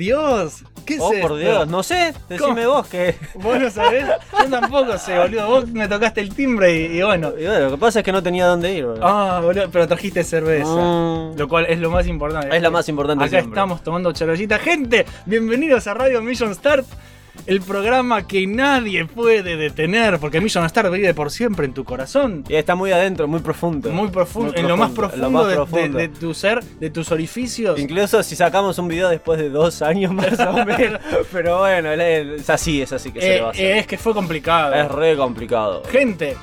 ¡Oh, por Dios! ¿Qué es Oh, por esto? Dios, no sé, decime vos que. Vos no sabés, yo tampoco sé, boludo. Vos me tocaste el timbre y, y bueno. Y bueno, lo que pasa es que no tenía dónde ir, boludo. Ah, boludo, pero trajiste cerveza. Mm. Lo cual es lo más importante. Es la más importante Acá siempre. estamos tomando charollita. Gente, bienvenidos a Radio Mission Start. El programa que nadie puede detener, porque Mission Start vive por siempre en tu corazón. Y está muy adentro, muy profundo. Muy profundo, Muy en lo más profundo, en lo más de- profundo. De, de tu ser, de tus orificios. Incluso si sacamos un video después de dos años más o menos. Pero bueno, es así, es así que se Eh, le va a hacer. eh, es que fue complicado. Es re complicado. Gente,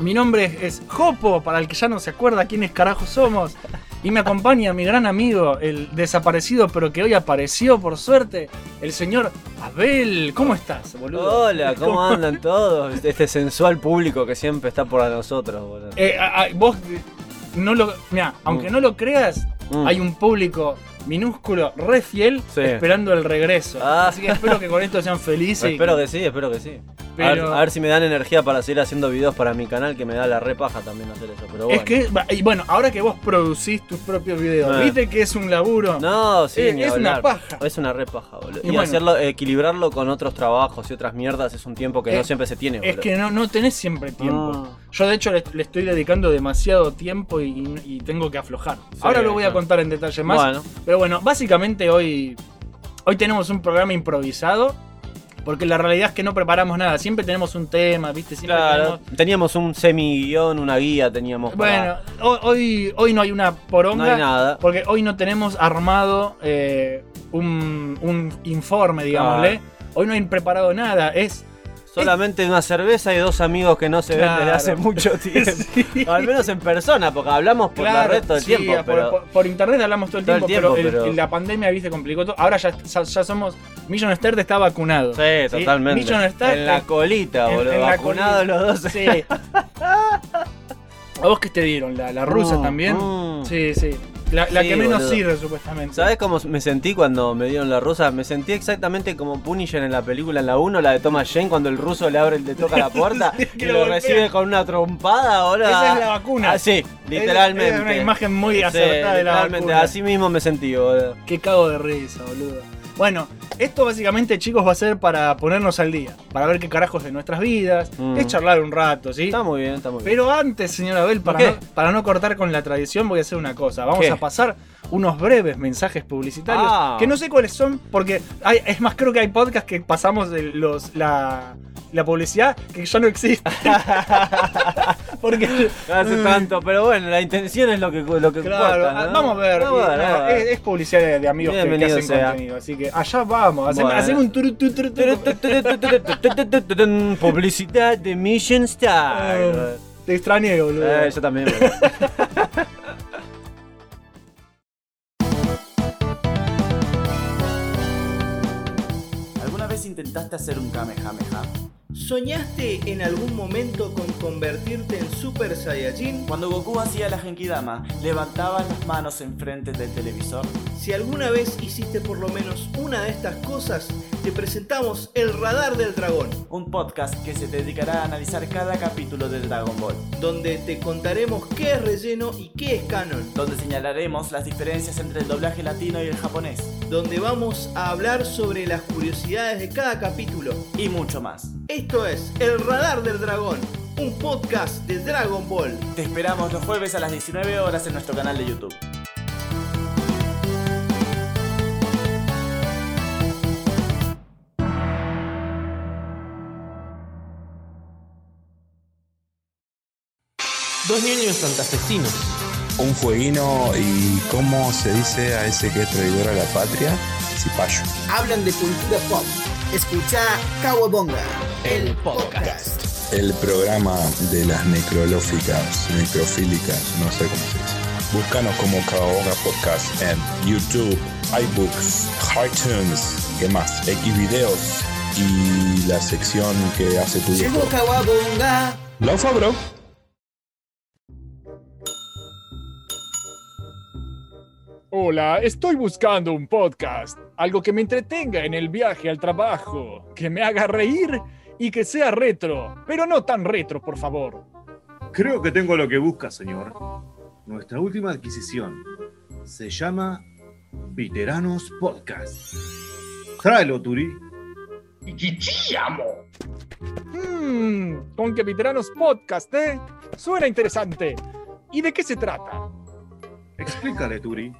mi nombre es, Jopo, para el que ya no se acuerda quiénes carajo somos. Y me acompaña mi gran amigo, el desaparecido, pero que hoy apareció por suerte, el señor Abel. ¿Cómo estás, boludo? Hola, ¿cómo andan todos? Este sensual público que siempre está por nosotros, boludo. Eh, a- a- vos no lo. Mira, aunque Mm. no lo creas, Mm. hay un público minúsculo, re fiel, Sí. esperando el regreso. Ah. Así que espero que con esto sean felices. Espero que sí, espero que sí. A, ver, Pero- a ver si me dan energía para seguir haciendo videos para mi canal, que me da la repaja también hacer eso. Pero bueno. Es que, y bueno, ahora que vos producís tus propios videos, Eh. viste que es un laburo. No, sí, Eh, ni es una paja. Es una repaja, boludo. Y Y, bueno. hacerlo, equilibrarlo con otros trabajos y otras mierdas es un tiempo que Eh, no siempre se tiene, boludo. Es que no, no tenés siempre tiempo. Ah. Yo de hecho le, le estoy dedicando demasiado tiempo y, y tengo que aflojar. Sí, Ahora lo voy a contar en detalle más. Bueno. Pero bueno, básicamente hoy, hoy tenemos un programa improvisado. Porque la realidad es que no preparamos nada. Siempre tenemos un tema, ¿viste? Siempre Claro, tenemos- teníamos un semi-guión, una guía teníamos para- Bueno, hoy, hoy, hoy no hay una poronga. No hay nada. Porque hoy no tenemos armado eh, un, un informe, digámosle. Hoy no hay preparado nada. Es. Solamente una cerveza y dos amigos que no se ven desde hace mucho tiempo. Sí. Al menos en persona, porque hablamos por la Claro, red todo el sí, tiempo. por, pero... por- por internet hablamos todo el Todo el tiempo, tiempo, pero, el- pero- la pandemia, viste, complicó todo. Ahora ya, ya, ya somos. Million Start está vacunado. Sí, totalmente. Million Start. en la colita, en- boludo. en la Vacunados colita. los dos. Sí. ¿A vos qué te dieron? ¿La, la rusa Mm, también? mm. Sí, sí. La, la Sí, que menos boludo. sirve, supuestamente. ¿Sabes cómo me sentí cuando me dieron la rusa? Me sentí exactamente como Punisher en la película en la 1, la de Thomas Jane, cuando el ruso le abre, le toca la puerta Sí, y lo, recibe con una trompada, boludo. Esa es la vacuna. Ah, sí, literalmente. Es una imagen muy Sí, acertada de la vacuna. así mismo me sentí, boludo. Qué cago de risa, boludo. Bueno, esto básicamente, chicos, va a ser para ponernos al día. Para ver qué carajos de nuestras vidas. Mm. Es charlar un rato, ¿sí? Está muy bien, está muy bien. Pero antes, señor Abel, para no, para no cortar con la tradición, voy a hacer una cosa. Vamos ¿Qué? a pasar unos breves mensajes publicitarios. Ah. Que no sé cuáles son, porque hay, es más, creo que hay podcasts que pasamos de los, la, la publicidad que ya no existe. porque. No hace Mm, tanto, pero bueno, la intención es lo que, lo que Claro, importa, ¿no? vamos a ver. Vamos a ver. Es, es publicidad de, de amigos que- que, hacen sea. contenido. Así que allá vamos. Bueno. hacen un turu, tu, turu, turu. Publicidad de Mission Star. Eh, Te extrañé, boludo. Eh, yo también. boludo. Intentaste hacer un Kamehameha? ¿Soñaste en algún momento con convertirte en Super Saiyajin? Cuando Goku hacía la Genkidama, ¿levantabas las manos enfrente del televisor? Si alguna vez hiciste por lo menos una de estas cosas, te presentamos el Radar del Dragón, Un podcast que se dedicará a analizar cada capítulo de Dragon Ball, donde te contaremos qué es relleno y qué es canon, donde señalaremos las diferencias entre el doblaje latino y el japonés, donde vamos a hablar sobre las curiosidades de cada capítulo. y mucho más. Esto es El Radar del Dragón, un podcast de Dragon Ball. Te esperamos los jueves a las 19 horas en nuestro canal de YouTube. Dos niños santafesinos. un fueguino y cómo se dice a ese que es traidor a la patria, cipayo. hablan de cultura pop. Escucha Kawabonga, el podcast. El programa de las necrolóficas, necrofílicas, no sé cómo se dice. Búscanos como Caoga Podcast en YouTube, iBooks, iTunes, ¿qué más? Xvideos y la sección que hace tu Llegó. Kawabonga. Laufa, bro. Hola, estoy buscando un podcast, algo que me entretenga en el viaje al trabajo, que me haga reír y que sea retro, pero no tan retro, por favor. Creo que tengo lo que busca, señor. Nuestra última adquisición se llama Veteranos Podcast. Tráelo, Turi. Mmm, con que Veteranos Podcast, ¿eh? Suena interesante. ¿Y de qué se trata? Explícale, Turi.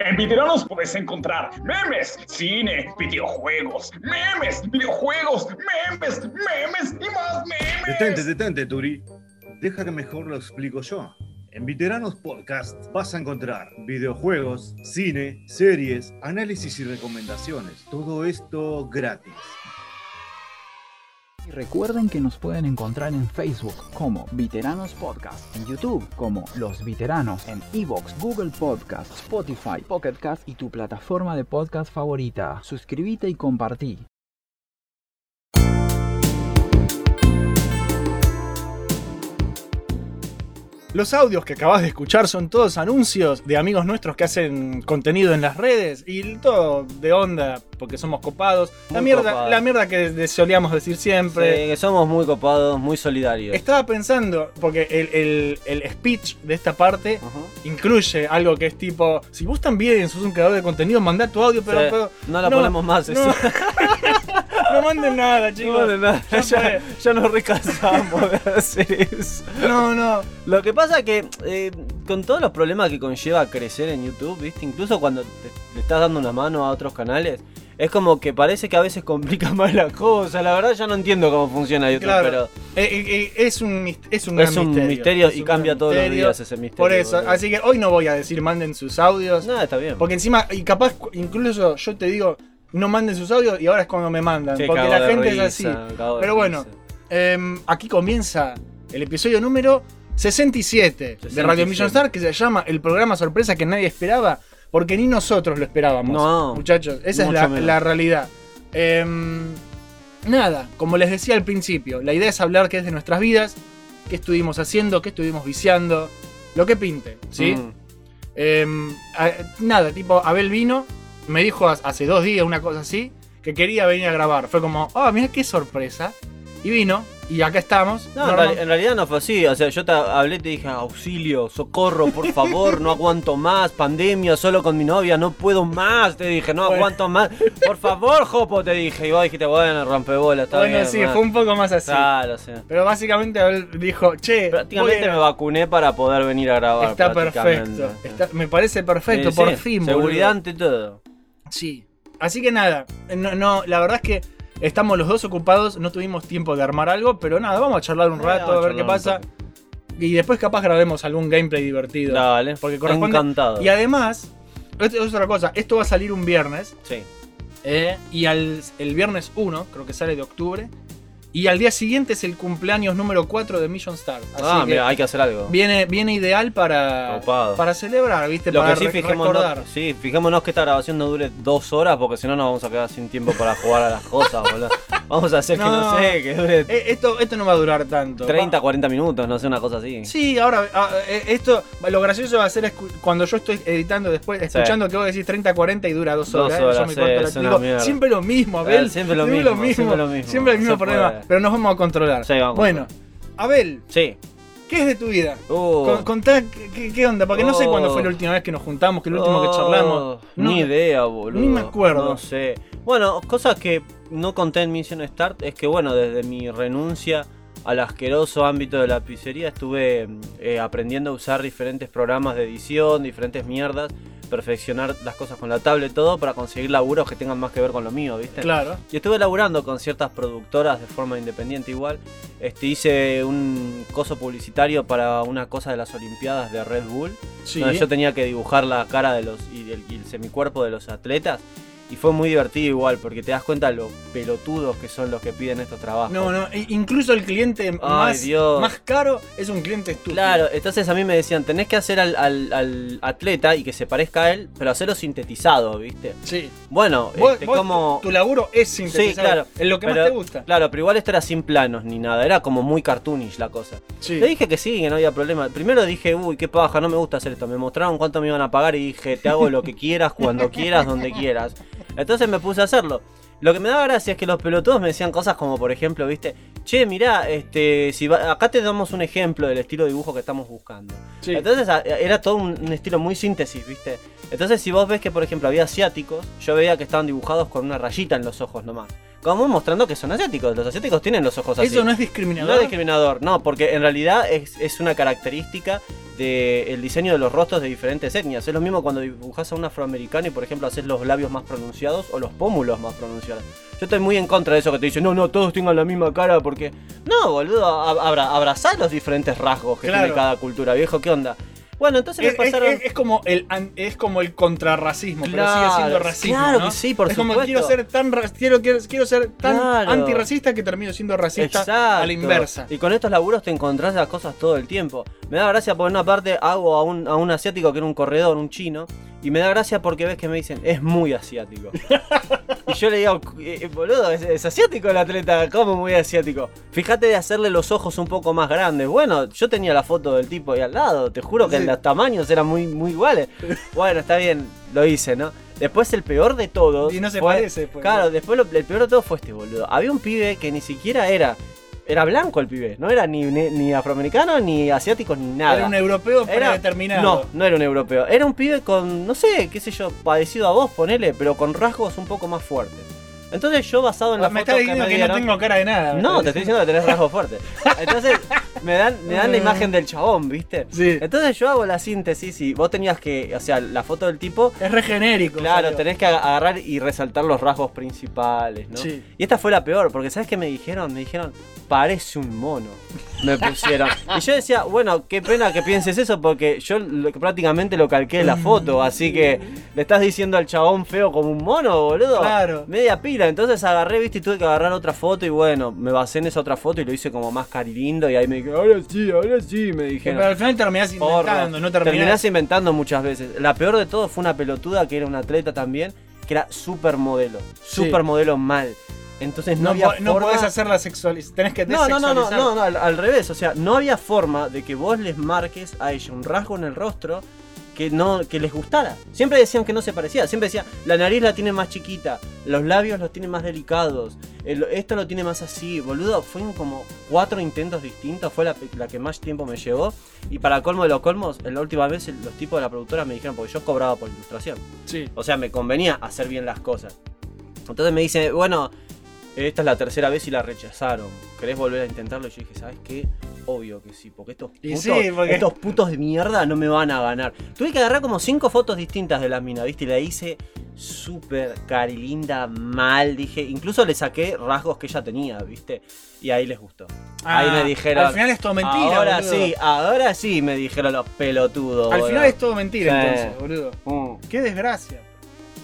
En Veteranos puedes encontrar memes, cine, videojuegos, memes, videojuegos, memes, memes y más memes. Detente, detente, Turi. Deja que mejor lo explico yo. En Veteranos Podcast vas a encontrar videojuegos, cine, series, análisis y recomendaciones. Todo esto gratis. Y recuerden que nos pueden encontrar en Facebook como Veteranos Podcast, en YouTube como Los Veteranos, en Evox, Google Podcast, Spotify, Pocket Cast y tu plataforma de podcast favorita. Suscríbete y compartí. Los audios que acabas de escuchar son todos anuncios de amigos nuestros que hacen contenido en las redes y todo de onda porque somos copados. La mierda, la mierda que solíamos decir siempre. Sí, que somos muy copados, muy solidarios. Estaba pensando, porque el, el- el speech de esta parte incluye algo que es tipo, si vos también sos un creador de contenido, mandá tu audio, pero... Sí, pero- no la ponemos más, No, eso. no manden nada, chicos. No, de nada, No ya, ya nos recasamos de hacer eso. No, no. Lo que pasa que eh, con todos los problemas que conlleva crecer en YouTube, ¿viste? Incluso cuando te- le estás dando una mano a otros canales, es como que parece que a veces complica más la cosa. La verdad ya no entiendo cómo funciona YouTube, Claro. pero Eh, eh, eh, es un, es un Es gran un misterio. misterio Es y un cambia todos los días ese misterio, Por eso, boludo. así que hoy no voy a decir manden sus audios. nada, está bien. Porque encima, y capaz, incluso yo te digo, no manden sus audios y ahora es cuando me mandan. Porque la de gente es así. de Pero bueno, em, aquí comienza el episodio número 67, de 67. Radio Million Star, que se llama El programa sorpresa que nadie esperaba, porque ni nosotros lo esperábamos. No, muchachos, esa es la, realidad. Em, nada, como les decía al principio, la idea es hablar qué es de nuestras vidas, qué estuvimos haciendo, qué estuvimos viciando, lo que pinte, ¿sí? Mm. Em, nada, tipo, Abel vino, me dijo ha- hace dos días una cosa así, que quería venir a grabar. Fue como, ah, mira qué sorpresa. Y vino, y acá estamos. No, en, reali- en realidad no fue así. O sea, yo te hablé te dije, auxilio, socorro, por favor, no aguanto más, pandemia, solo con mi novia, no puedo más. Te dije, no Bueno. aguanto más. Por favor, Jopo, te dije. Y vos dijiste, bueno, rompebola, está bueno, bien. sí, man". fue un poco más así. Claro, sí. Pero básicamente Abel dijo, che, Prácticamente me vacuné para poder venir a grabar. está perfecto. Está- me parece perfecto, Sí, por sí, fin. Seguridad ante todo. Sí. Así que nada, no, no, la verdad es que estamos los dos ocupados, no tuvimos tiempo de armar algo, pero nada, vamos a charlar un rato, a ver qué pasa. Y después capaz grabemos algún gameplay divertido. Dale, Porque corresponde. encantado. Y además, esto es otra cosa, esto va a salir un viernes. Sí. eh, y al, el viernes 1, creo que sale de octubre. Y al día siguiente es el cumpleaños número 4 de Million Star. Así Ah, que mira, hay que hacer algo. viene, viene ideal para, para celebrar, ¿viste? Lo para que sí, fijémonos, recordar. sí, fijémonos que esta grabación no dure dos horas porque si no nos vamos a quedar sin tiempo para jugar a las cosas, boludo. Vamos a hacer que no sé, que dure Eh, esto, esto no va a durar tanto. 30, Va- 40 minutos, no sé, una cosa así. Sí, ahora, ah, eh, esto, lo gracioso va a ser cuando yo estoy editando después, escuchando que vos decís 30, 40 y dura dos Dos horas. horas, yo me sí, corto la- digo, siempre lo mismo, Abel. Eh, siempre lo mismo, siempre lo mismo. Siempre el mismo problema. Pero nos vamos a controlar. Sí, vamos a bueno, Abel, Sí. ¿qué es de tu vida? Con- Contá qué, onda, porque no sé Oh. cuándo fue la última vez que nos juntamos, que el último que Oh, charlamos. No- Ni idea, boludo. ni me acuerdo. No sé. Bueno, cosas que no conté en Mission Start es que, bueno, desde mi renuncia al asqueroso ámbito de la pizzería estuve eh, aprendiendo a usar diferentes programas de edición, diferentes mierdas, perfeccionar las cosas con la tablet, todo para conseguir laburos que tengan más que ver con lo mío, ¿viste? Claro. Y estuve laburando con ciertas productoras de forma independiente igual. Este, hice un coso publicitario para una cosa de las Olimpiadas de Red Bull. Sí. donde yo tenía que dibujar la cara de los y el, y el semicuerpo de los atletas. Y fue muy divertido igual, porque te das cuenta lo pelotudos que son los que piden estos trabajos. No, no, i- incluso el cliente más, Dios. más caro es un cliente estúpido. Claro, entonces a mí me decían, tenés que hacer al, al- al atleta y que se parezca a él, pero hacerlo sintetizado, ¿viste? Sí. Bueno, Vos- este, vos- como... Tu laburo es Sí, sintetizar. claro. Es lo que pero- más te gusta. Claro, pero igual esto era sin planos ni nada, era como muy cartoonish la cosa. Sí. Le dije que sí, que no había problema. Primero dije, uy, qué paja, no me gusta hacer esto. Me mostraron cuánto me iban a pagar y dije, te hago lo que quieras, cuando quieras, donde quieras. Entonces me puse a hacerlo. Lo que me daba gracia es que los pelotudos me decían cosas como, por ejemplo, viste, che, mirá, este, si va- acá te damos un ejemplo del estilo de dibujo que estamos buscando. Sí. Entonces a- era todo un, un estilo muy síntesis, ¿viste? Entonces si vos ves que, por ejemplo, había asiáticos, yo veía que estaban dibujados con una rayita en los ojos nomás. Como mostrando que son asiáticos. Los asiáticos tienen los ojos así. Eso no es No discriminador. es discriminador, no, porque en realidad es, es una característica del diseño de los rostros de diferentes etnias. Es lo mismo cuando dibujas a un afroamericano y, por ejemplo, haces los labios más pronunciados o los pómulos más pronunciados. Yo estoy muy en contra de eso que te dicen, no, no, todos tengan la misma cara, porque. No, boludo, ab- abra, abrazá los diferentes rasgos que Claro. tiene cada cultura, viejo, ¿qué onda? Bueno, entonces Es, pasaron. es- es como el es como el contrarracismo, pero sigue Claro, siendo racismo. claro ¿no? que sí, por es como quiero ser tan quiero, quiero, quiero ser tan Claro. antirracista que termino siendo racista a la inversa. Y con estos laburos te encontrás las cosas todo el tiempo. Me da gracia porque en una parte hago a un, a un asiático que era un corredor, un chino. Y me da gracia porque ves que me dicen, es muy asiático. y yo le digo, "Eh, boludo, es, es asiático el atleta, ¿cómo muy asiático? Fíjate de hacerle los ojos un poco más grandes. Bueno, yo tenía la foto del tipo ahí al lado, te juro que Sí. Los tamaños eran muy, muy iguales. Bueno, está bien, lo hice, ¿no? Después el peor de todos. Y no se fue- parece, pues. Claro, después lo- el peor de todo fue este boludo. Había un pibe que ni siquiera era. Era blanco el pibe, no era ni, ni, ni afroamericano, ni asiático, ni nada. Era un europeo Era- predeterminado. No, no era un europeo. Era un pibe con, no sé, qué sé yo, parecido a vos, ponele, pero con rasgos un poco más fuertes. Entonces yo basado en la Ah, me foto estás que diciendo me que, no dieron- tengo cara de nada. no, te estoy diciendo que tenés rasgos fuertes. Entonces, me dan, me dan la imagen del chabón, ¿viste? Sí. Entonces yo hago la síntesis y vos tenías que, o sea, la foto del tipo. Es re genérico. Claro, tenés que ag- agarrar y resaltar los rasgos principales, ¿no? Sí. Y esta fue la peor, porque ¿sabes qué me dijeron? Me dijeron, parece un mono. Me pusieron. y yo decía, bueno, qué pena que pienses eso, porque yo lo- prácticamente lo calqué de la foto, así que le estás diciendo al chabón feo como un mono, boludo. Claro. Media pila. Entonces agarré, viste, y tuve que agarrar otra foto, y bueno, me basé en esa otra foto y lo hice como más carilindo, y ahí me dije, ahora sí, ahora sí, me dijeron. Pero al final terminás inventando, no terminás. Terminás inventando muchas veces. La peor de todo fue una pelotuda que era una atleta también, que era supermodelo. Sí. Supermodelo mal. Entonces no, No, había no forma... podés hacerla sexualizar. Tenés que No, no, no, no, no, no, al, al revés. O sea, no había forma de que vos les marques a ella un rasgo en el rostro que no que les gustara. Siempre decían que no se parecía. Siempre decían, la nariz la tiene más chiquita, los labios los tiene más delicados, el- esto lo tiene más así. Boludo, fueron como cuatro intentos distintos. Fue la, la que más tiempo me llevó. Y para colmo de los colmos, la última vez los tipos de la productora me dijeron, porque yo cobraba por ilustración. Sí. O sea, me convenía hacer bien las cosas. Entonces me dice, bueno, esta es la tercera vez y la rechazaron. ¿Querés volver a intentarlo? Y yo dije, ¿sabes qué? Obvio que sí, porque estos putos, sí, porque- estos putos de mierda no me van a ganar. Tuve que agarrar como cinco fotos distintas de la mina, ¿viste? Y la hice súper carilinda, mal, dije. Incluso le saqué rasgos que ella tenía, ¿viste? Y ahí les gustó. ahí Ah, me dijeron. Al final es todo mentira. Ahora boludo. sí, ahora sí me dijeron los pelotudos. Al boludo. final es todo mentira, Sí. entonces, boludo. Mm. Qué desgracia.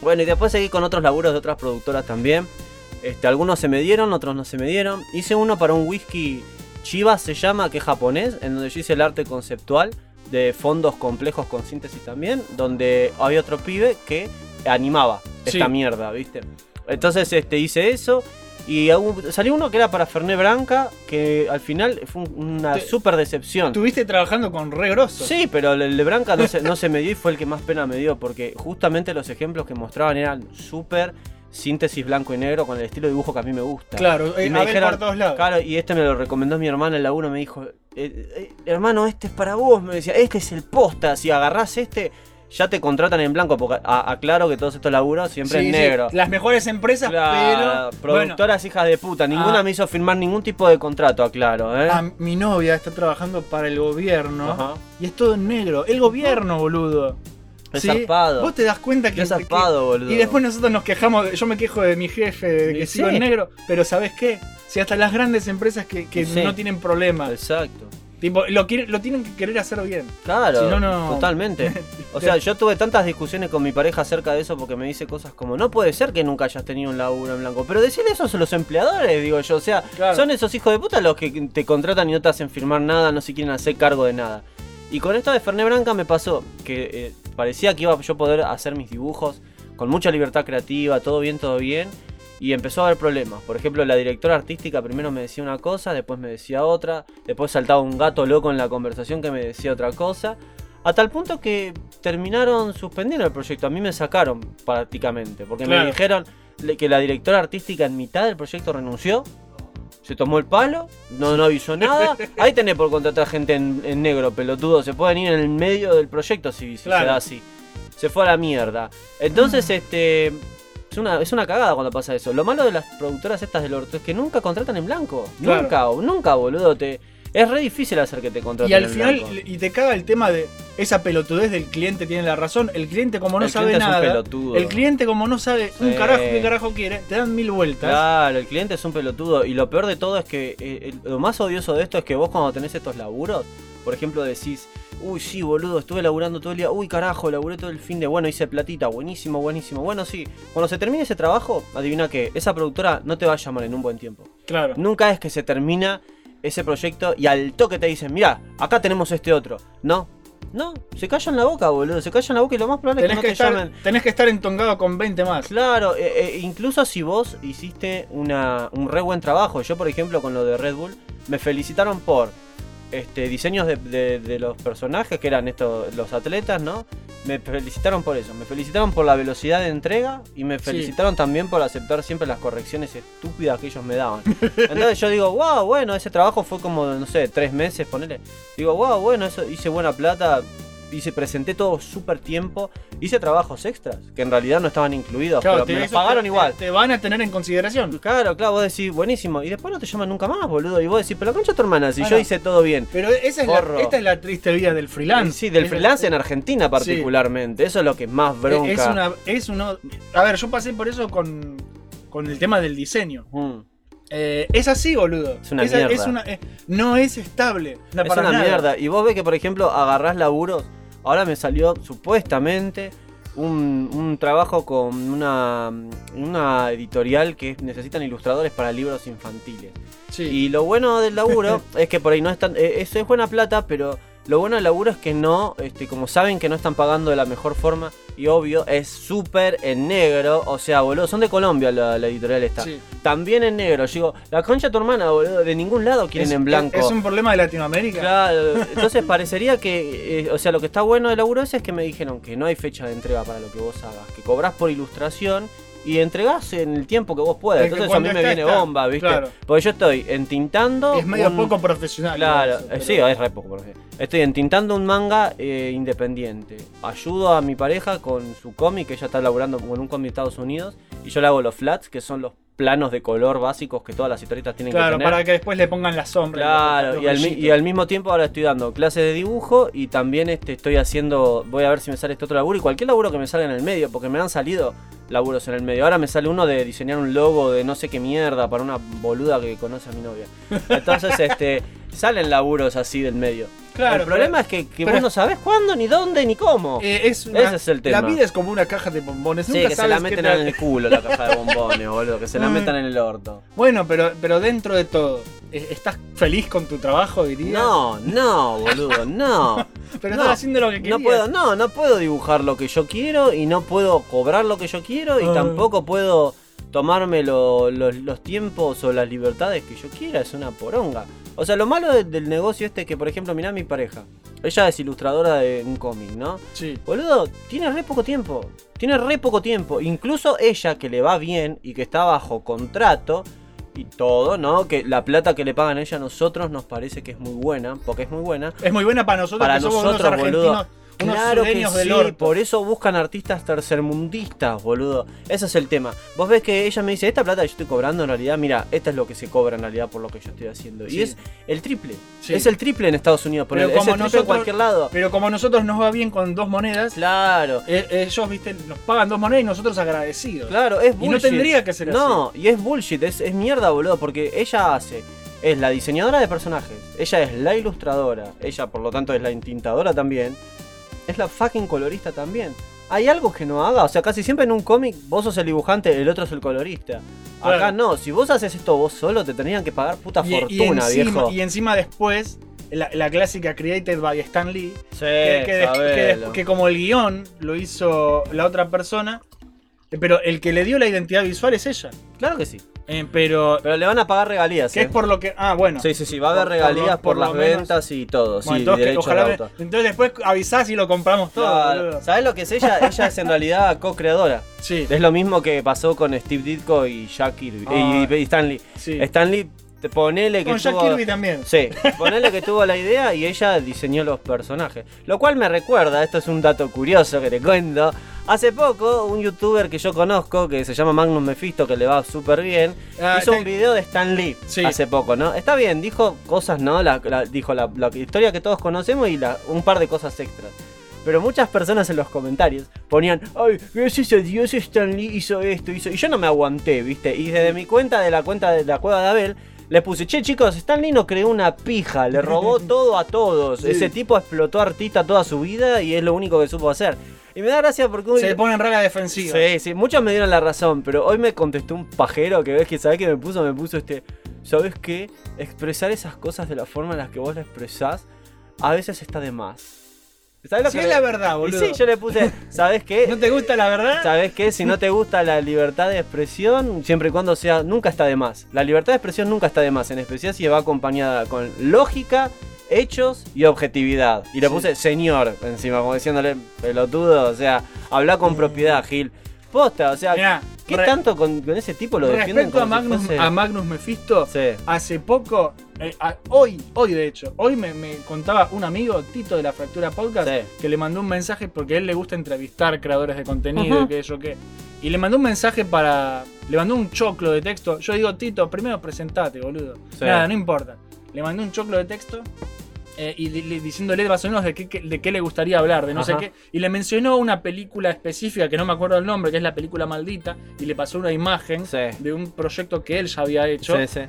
Bueno, y después seguí con otros laburos de otras productoras también. Este, algunos se me dieron, otros no se me dieron. Hice uno para un whisky Chivas se llama, que es japonés, en donde yo hice el arte conceptual de fondos complejos con síntesis también, donde había otro pibe que animaba esta Sí. mierda, ¿viste? Entonces este, hice eso. Y salió uno que era para Ferné Branca, que al final fue un- una super decepción. Estuviste trabajando con re grosso. Sí, pero el de Branca no se, no se me dio y fue el que más pena me dio, porque justamente los ejemplos que mostraban eran súper síntesis blanco y negro con el estilo de dibujo que a mí me gusta. Claro, Y eh, me a ver dijeron- por todos lados. Claro, y este me lo recomendó mi hermana en la 1, me dijo, "Eh, eh, hermano, este es para vos, me decía, este es el posta, si agarrás este, ya te contratan en blanco, porque a- aclaro que todos estos laburos siempre Sí, en sí, negro. Las mejores empresas, pero. Bueno, productoras hijas de puta, ninguna Ah. me hizo firmar ningún tipo de contrato, aclaro, ¿eh? a mi novia está trabajando para el gobierno Ajá. y es todo en negro. El gobierno, boludo. Es ¿Sí? zarpado. Vos te das cuenta que. Qué zarpado, boludo. Y después nosotros nos quejamos, de- yo me quejo de mi jefe, de que Y sigo sí. en negro, pero ¿sabes qué? Si hasta las grandes empresas que, que Sí. no tienen problema, Exacto. tipo, lo, tienen que querer hacer bien. Claro, Si no, no- totalmente. O sea, yo tuve tantas discusiones con mi pareja acerca de eso porque me dice cosas como, no puede ser que nunca hayas tenido un laburo en blanco. Pero decirle eso a los empleadores, digo yo. O sea, Claro. son esos hijos de puta los que te contratan y no te hacen firmar nada, no se quieren hacer cargo de nada. Y con esto de Ferné Branca me pasó que eh, parecía que iba yo a poder hacer mis dibujos con mucha libertad creativa, todo bien, todo bien. Y empezó a haber problemas. Por ejemplo, la directora artística primero me decía una cosa, después me decía otra, después saltaba un gato loco en la conversación que me decía otra cosa. A tal punto que terminaron suspendiendo el proyecto. A mí me sacaron prácticamente. Porque Claro. me dijeron que la directora artística en mitad del proyecto renunció. Se tomó el palo, no, no avisó nada. Ahí tenés por contratar gente en, en negro, pelotudo. Se pueden ir en el medio del proyecto si, si Claro. se da así. Se fue a la mierda. Entonces, este. Es una, es una cagada cuando pasa eso. Lo malo de las productoras estas del orto es que nunca contratan en blanco. Claro. Nunca, nunca, boludo. Te, es re difícil hacer que te contraten Y al final, blanco. y te caga el tema de esa pelotudez del cliente tiene la razón. El cliente como no El sabe cliente es un nada. pelotudo. El cliente como no sabe un carajo qué carajo quiere, te dan mil vueltas. Claro, el cliente es un pelotudo. Y lo peor de todo es que eh, lo más odioso de esto es que vos cuando tenés estos laburos, por ejemplo, decís, uy, sí, boludo, estuve laburando todo el día, uy, carajo, laburé todo el fin de, bueno, hice platita, buenísimo, buenísimo. Bueno, sí, cuando se termine ese trabajo, adivina que esa productora no te va a llamar en un buen tiempo. Claro. Nunca es que se termina ese proyecto y al toque te dicen, mira, acá tenemos este otro. No, no, se callan la boca, boludo, se callan la boca y lo más probable Tenés es que, que no te estar, llamen. tenés que estar entongado con 20 más. Claro, eh, eh, incluso si vos hiciste una, un re buen trabajo. Yo, por ejemplo, con lo de Red Bull, me felicitaron por este, diseños de, de- de los personajes, que eran estos, los atletas, ¿no? Me felicitaron por eso. Me felicitaron por la velocidad de entrega y me Sí. felicitaron también por aceptar siempre las correcciones estúpidas que ellos me daban. Entonces yo digo, wow, bueno, ese trabajo fue como, no sé, tres meses, ponele. Digo, wow, bueno, eso hice buena plata. Hice, presenté todo súper tiempo. Hice trabajos extras, que en realidad no estaban incluidos, Claro, pero te- me los pagaron te- igual. Te, van a tener en consideración. Claro, claro, vos decís, buenísimo. Y después no te llaman nunca más, boludo. Y vos decís, pero concha tu hermana, si Ah, yo no. hice todo bien. Pero esa es la, esta es la triste vida del freelance. Sí, del Es- freelance en Argentina particularmente. Eso es lo que más bronca. Es una, es uno. A ver, yo pasé por eso con, con el tema del diseño. Mm. Eh, es así, boludo. Es una mierda. es una- eh, no es estable. no es para una nada. mierda. Y vos ves que, por ejemplo, agarrás laburos. Ahora me salió supuestamente un, un trabajo con una, una editorial que necesitan ilustradores para libros infantiles. Sí. Y lo bueno del laburo es que por ahí no están. eh, Eso es buena plata, pero lo bueno del laburo es que no, este, como saben que no están pagando de la mejor forma, y obvio, es súper en negro. O sea, boludo, son de Colombia la, la editorial esta. Sí. También en negro. Yo digo, la concha de tu hermana, boludo, de ningún lado quieren Es- en blanco. Es un problema de Latinoamérica. Claro, entonces parecería que, eh, o sea, lo que está bueno del laburo ese es que me dijeron que no hay fecha de entrega para lo que vos hagas, que cobrás por ilustración y entregás en el tiempo que vos puedas. Es Entonces a mí me viene está. bomba, ¿viste? Claro. Porque yo estoy entintando. Es medio un- poco profesional. Claro, eso, pero- sí, es re poco. porque Estoy entintando un manga eh, independiente. Ayudo a mi pareja con su cómic, que ella está laburando con un cómic de Estados Unidos. Y yo le hago los flats, que son los planos de color básicos que todas las historietas tienen que Claro, tener. para que después le pongan la sombra. Claro, los y al, y al mismo tiempo ahora estoy dando clases de dibujo y también este, estoy haciendo, voy a ver si me sale este otro laburo y cualquier laburo que me salga en el medio, porque me han salido laburos en el medio. Ahora me sale uno de diseñar un logo de no sé qué mierda para una boluda que conoce a mi novia. Entonces, este, salen laburos así del medio. Claro, el problema pero- es que, que pero- vos no sabés cuándo, ni dónde, ni cómo. Eh, es una- Ese es el tema. La vida es como una caja de bombones. Sí, Nunca que se la meten te- en el culo la caja de bombones, boludo. Que se la Mm. metan en el orto. Bueno, pero, pero dentro de todo, ¿eh, ¿estás feliz con tu trabajo, diría? No, no, boludo, no. Pero No, estás haciendo lo que querías. No puedo, no, no puedo dibujar lo que yo quiero y no puedo cobrar lo que yo quiero y Ah. tampoco puedo tomarme lo- lo- los tiempos o las libertades que yo quiera, es una poronga. O sea, lo malo de- del negocio este es que, por ejemplo, mirá a mi pareja. Ella es ilustradora de un cómic, ¿no? Sí. Boludo, tiene re poco tiempo. Tiene re poco tiempo. Incluso ella, que le va bien y que está bajo contrato y todo, ¿no? Que la plata que le pagan a ella a nosotros nos parece que es muy buena, porque es muy buena. Es muy buena para nosotros Para que somos nosotros, boludo. Unos Claro que del sí, orto. por eso buscan artistas tercermundistas, boludo. Ese es el tema. Vos ves que ella me dice, esta plata que yo estoy cobrando en realidad, mira, esta es lo que se cobra en realidad por lo que yo estoy haciendo. Sí. Y es el triple. Sí. Es el triple en Estados Unidos, Pero ponele. es como el triple nosotros- en cualquier lado. Pero como a nosotros nos va bien con dos monedas, Claro. eh, ellos, viste, nos pagan dos monedas y nosotros agradecidos. Claro, es Y bullshit. no tendría que ser así. No, y es bullshit, es, es mierda, boludo, porque ella hace, es la diseñadora de personajes, ella es la ilustradora, ella por lo tanto es la intintadora también, es la fucking colorista también. ¿Hay algo que no haga? O sea, casi siempre en un cómic vos sos el dibujante, el otro es el colorista. Acá Claro. no, si vos haces esto vos solo, te tendrían que pagar puta Y- y fortuna, encima, viejo. Y encima después, la, la clásica Created by Stan Lee, Sí, que, que des- que como el guion lo hizo la otra persona, eh, pero el que le dio la identidad visual es ella. Claro que sí. Eh, pero, Pero le van a pagar regalías, que eh. es por lo que... Ah, bueno. Sí, sí, sí, va a haber por regalías por, las menos- ventas y todo, sí, Bueno, entonces, que derecho ojalá al autor. entonces después avisás y lo compramos todo. Claro. ¿Sabes lo que es ella? Ella es en realidad co-creadora. Sí. Es lo mismo que pasó con Steve Ditko y Jack Kirby Ah. y, y Stanley. Sí. Stanley ponele que Con Jack tuvo- Kirby también. Sí, ponele que tuvo la idea y ella diseñó los personajes. Lo cual me recuerda, esto es un dato curioso que te cuento. Hace poco, un youtuber que yo conozco, que se llama Magnus Mephisto, que le va súper bien, Ah, hizo un video de Stan Lee hace poco, ¿no? Está bien, dijo cosas, ¿no? La- la- dijo la, la historia que todos conocemos y la- un par de cosas extras. Pero muchas personas en los comentarios ponían, ay, gracias a Dios Stan Lee hizo esto, hizo... Y yo no me aguanté, ¿viste? Y desde mi cuenta, de la cuenta de la cueva de Abel, le puse, che chicos, Stan Lee no creó una pija, le robó todo a todos. Sí. Ese tipo explotó artista toda su vida y es lo único que supo hacer. Y me da gracia porque... un- Se pone en regla defensiva. Sí, sí, muchos me dieron la razón, pero hoy me contestó un pajero que ves que sabes que me puso, me puso este, ¿sabes qué? Expresar esas cosas de la forma en la que vos las expresás a veces está de más. ¿Sabes lo Sí, que es la verdad, Y boludo. sí, yo le puse, ¿sabes qué? ¿No te gusta la verdad? ¿Sabes qué? Si no te gusta la libertad de expresión, siempre y cuando sea, nunca está de más. La libertad de expresión nunca está de más, en especial si va acompañada con lógica, hechos y objetividad. Y le Sí. puse señor encima, como diciéndole pelotudo, o sea, habla con propiedad, Gil. Posta, o sea, Mirá, ¿qué re- tanto con, con ese tipo lo defienden Respecto a como si Magnus, fuese- a Magnus Mephisto, Sí. hace poco, eh, a- hoy, hoy de hecho, hoy me, me contaba un amigo, Tito de la Fractura Podcast, Sí. que le mandó un mensaje porque a él le gusta entrevistar creadores de contenido Ajá. y que yo qué. Y le mandó un mensaje para. Le mandó un choclo de texto. Yo digo, Tito, primero presentate, boludo. Sí. Nada, no importa. Le mandé un choclo de texto eh, y li- diciéndole más o menos de qué, de qué le gustaría hablar, de no sé qué. Y le mencionó una película específica que no me acuerdo el nombre, que es la película Maldita. Y le pasó una imagen de un proyecto que él ya había hecho. Sí, sí.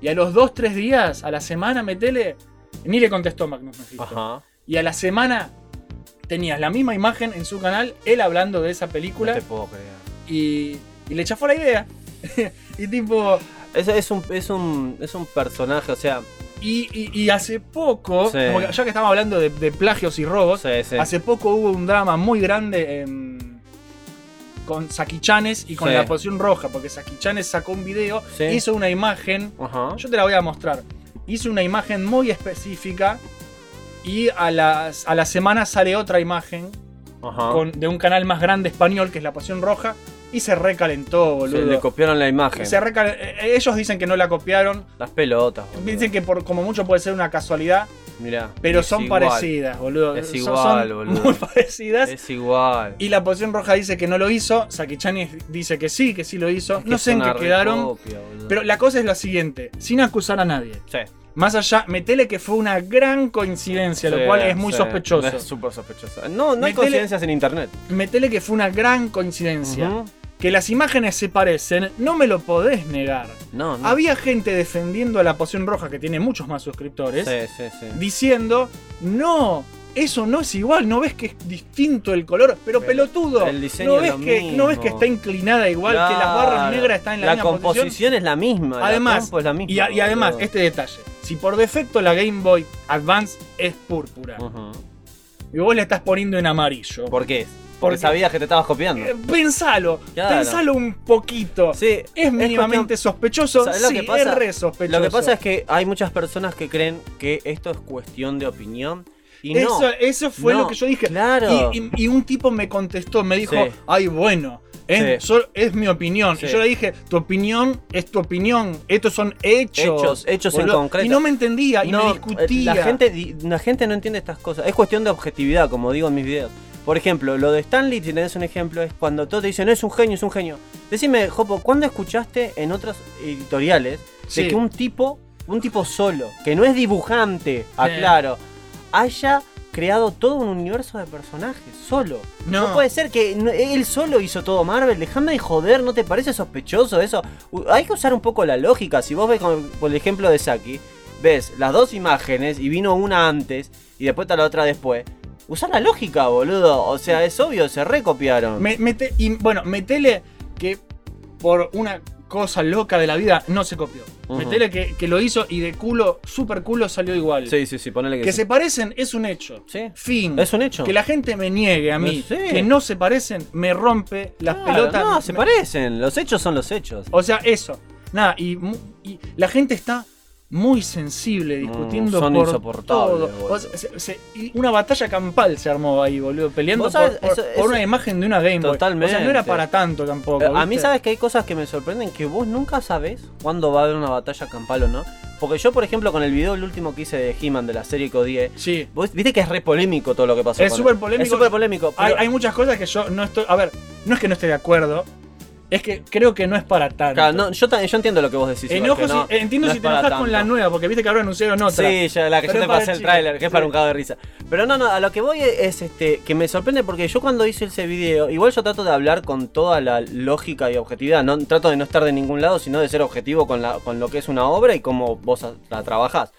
Y a los dos, tres días, a la semana, metele. Ni le contestó Magnus Mephisto. Ajá. Y a la semana tenías la misma imagen en su canal, él hablando de esa película. No te puedo creer. y, y le chafó la idea. y tipo. Es, es, un, es, un, es un personaje, o sea. Y, y- y hace poco, Sí. como que ya que estamos hablando de, de plagios y robos, Sí, sí. hace poco hubo un drama muy grande en- con Saki Chanes y con la poción roja, porque Saki Chanes sacó un video, hizo una imagen, yo te la voy a mostrar, hizo una imagen muy específica y a, las, a la semana sale otra imagen con- de un canal más grande español que es la poción roja y se recalentó, Se boludo. le copiaron la imagen. Se recal- eh, Ellos dicen que no la copiaron, Las pelotas, boludo. dicen que por, como mucho puede ser una casualidad, Mirá. pero son igual. parecidas, boludo. Es igual, son boludo. Muy parecidas. Es igual. Y la poción roja dice que no lo hizo, Sakichani dice que sí, que sí lo hizo. Es que no sé en qué quedaron. Pero la cosa es la siguiente, sin acusar a nadie. Sí. Más allá, metele que fue una gran coincidencia, lo cual es muy sí. sospechoso. Es súper sospechoso. No, no hay coincidencias en internet. Metele que fue una gran coincidencia. Ujú. Que las imágenes se parecen, no me lo podés negar. No, no. Había gente defendiendo a la poción roja, que tiene muchos más suscriptores, Sí, sí, sí. diciendo, no, eso no es igual, no ves que es distinto el color, pero pelotudo, el diseño no es ves, que, no ves que está inclinada igual, que las barras negras están en la, La misma composición posición. es la misma. Además, la es la misma. y, a- y además, este detalle, si por defecto la Game Boy Advance es púrpura, y vos le estás poniendo en amarillo, ¿Por qué? Porque sabías que te estabas copiando. eh, pensalo, Claro. pensalo un poquito. Sí, ¿Es mínimamente sospechoso? ¿Sabes lo sí, que pasa? es re sospechoso. Lo que pasa es que hay muchas personas que creen que esto es cuestión de opinión. Y eso, no. eso fue No, lo que yo dije. claro. Y, y- y un tipo me contestó, me dijo, Sí. ay, bueno, es, Sí. es mi opinión. Sí. Y yo le dije, tu opinión es tu opinión, estos son hechos. Hechos, hechos en boludo". concreto. Y no me entendía, y No, me discutía. La gente, la gente no entiende estas cosas. Es cuestión de objetividad, como digo en mis videos. Por ejemplo, lo de Stanley, si tenés un ejemplo, es cuando todos te dicen, no es un genio, es un genio. Decime, Jopo, ¿cuándo escuchaste en otros editoriales Sí. de que un tipo, un tipo solo, que no es dibujante, aclaro, haya creado todo un universo de personajes solo? No. puede ser que no- él solo hizo todo Marvel. Déjame de joder, ¿no te parece sospechoso eso? U- Hay que usar un poco la lógica. Si vos ves, como, por el ejemplo de Saki, ves las dos imágenes y vino una antes y después está la otra después. Usar la lógica, boludo. O sea, es obvio, se recopiaron. Me- mete- y bueno, metele que por una cosa loca de la vida no se copió. Metele que, que lo hizo y de culo, super culo salió igual. Sí, sí, sí, ponele que, Que sí. se parecen es un hecho. Sí. Fin. Es un hecho. Que la gente me niegue a No mí sé. que no se parecen, me rompe las Claro, pelotas. No, se Me- parecen. Los hechos son los hechos. O sea, eso. Nada, y, y la gente está muy sensible, discutiendo son por insoportables, todo. se- se- una batalla campal se armó ahí, boludo, peleando por, sabés, por- eso- por eso- una imagen de una Game Boy. Totalmente. O sea, no era para tanto tampoco. A mí sabes que hay cosas que me sorprenden que vos nunca sabés cuándo va a haber una batalla campal o no. Porque yo, por ejemplo, con el video el último que hice de He-Man de la serie que odié, Sí. vos viste que es re polémico todo lo que pasó. Es súper polémico. Es súper polémico. Hay, hay muchas cosas que yo no estoy. A ver, no es que no esté de acuerdo, es que creo que no es para tanto. Claro, no, yo, yo entiendo lo que vos decís. Enojo no- si- entiendo no si te enojas con la nueva, porque viste que ahora anunciaron otra. Sí, ya la que Pero yo te pasé el tráiler, que es para Sí. un cago de risa. Pero no, no, a lo que voy es, es, este que me sorprende porque yo cuando hice ese video, igual yo trato de hablar con toda la lógica y objetividad, no trato de no estar de ningún lado, sino de ser objetivo con, la, con lo que es una obra y cómo vos la trabajás.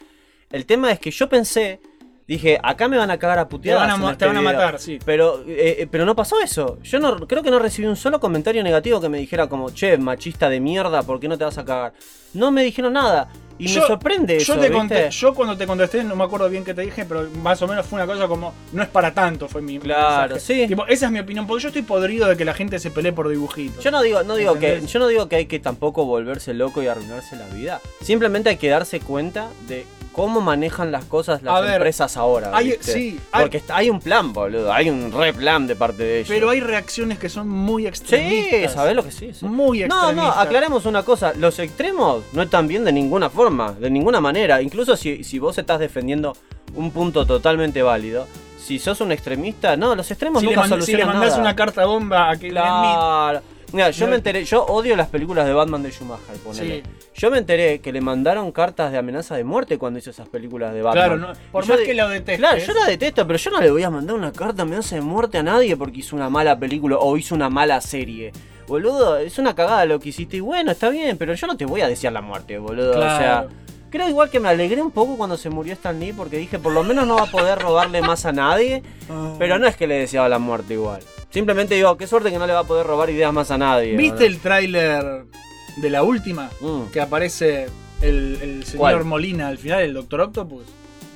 El tema es que yo pensé, dije, acá me van a cagar a Te puteadas. van a, en mo- este te van a video. matar, sí. Pero, eh, eh, pero no pasó eso. Yo no creo que no recibí un solo comentario negativo que me dijera como, che, machista de mierda, ¿por qué no te vas a cagar? No me dijeron nada. Y Yo- me sorprende yo eso. te conté- yo cuando te contesté, no me acuerdo bien qué te dije, pero más o menos fue una cosa como, no es para tanto, fue mi Claro, mensaje. sí. Tipo, esa es mi opinión, porque yo estoy podrido de que la gente se pelee por dibujitos. Yo no digo, no digo que, yo no digo que hay que tampoco volverse loco y arruinarse la vida. Simplemente hay que darse cuenta de cómo manejan las cosas las ver, empresas ahora. hay- sí, hay- Porque hay un plan, boludo. Hay un re plan de parte de ellos. Pero hay reacciones que son muy Sí, extremistas. ¿sabés lo que sí? sí. Muy No, extremistas. no, aclaremos una cosa. Los extremos no están bien de ninguna forma, de ninguna manera. Incluso si, si vos estás defendiendo un punto totalmente válido, si sos un extremista, no, los extremos Si le, nunca mand- si le solucionan mandás nada. una carta bomba a Smith, Claro. Mira, yo me enteré, yo odio las películas de Batman de Schumacher, ponele. Sí. Yo me enteré que le mandaron cartas de amenaza de muerte cuando hizo esas películas de Batman. Claro, no, por yo más de- que lo detestes. Claro, yo la detesto, pero yo no le voy a mandar una carta de amenaza de muerte a nadie porque hizo una mala película o hizo una mala serie. Boludo, es una cagada lo que hiciste y bueno, está bien, pero yo no te voy a desear la muerte, boludo. O sea, Claro. Creo igual que me alegré un poco cuando se murió Stan Lee porque dije, por lo menos no va a poder robarle más a nadie. Ah. Pero no es que le deseaba la muerte igual. Simplemente digo, qué suerte que no le va a poder robar ideas más a nadie. ¿Viste el tráiler de la última? Mm. Que aparece el, el señor ¿Cuál? Molina al final, el Doctor Octopus.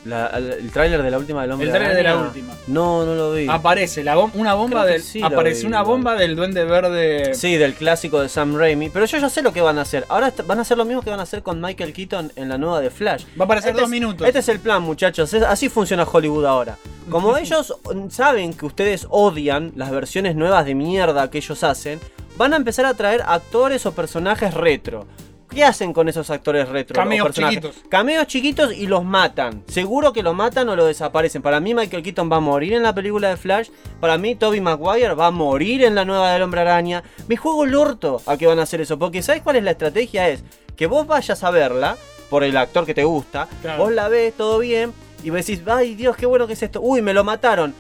La- el, tráiler de la última del hombre El tráiler de la última. No, no lo vi. Aparece la bom- una bomba del. sí aparece una bomba del Duende Verde. Sí, del clásico de Sam Raimi. Pero yo ya sé lo que van a hacer. Ahora van a hacer lo mismo que van a hacer con Michael Keaton en la nueva de Flash. Va a aparecer Este dos es- minutos. Este es el plan, muchachos. Es- así funciona Hollywood ahora. Como ellos saben que ustedes odian las versiones nuevas de mierda que ellos hacen, van a empezar a traer actores o personajes retro. ¿Qué hacen con esos actores retro? Cameos chiquitos. Cameos chiquitos y los matan. Seguro que lo matan o lo desaparecen. Para mí Michael Keaton va a morir en la película de Flash. Para mí Toby Maguire va a morir en la nueva del Hombre Araña. Me juego el orto a que van a hacer eso. Porque ¿sabes cuál es la estrategia? Es que vos vayas a verla por el actor que te gusta. Claro. Vos la ves, todo bien. Y vos decís, ay Dios, qué bueno que es esto. Uy, me lo mataron.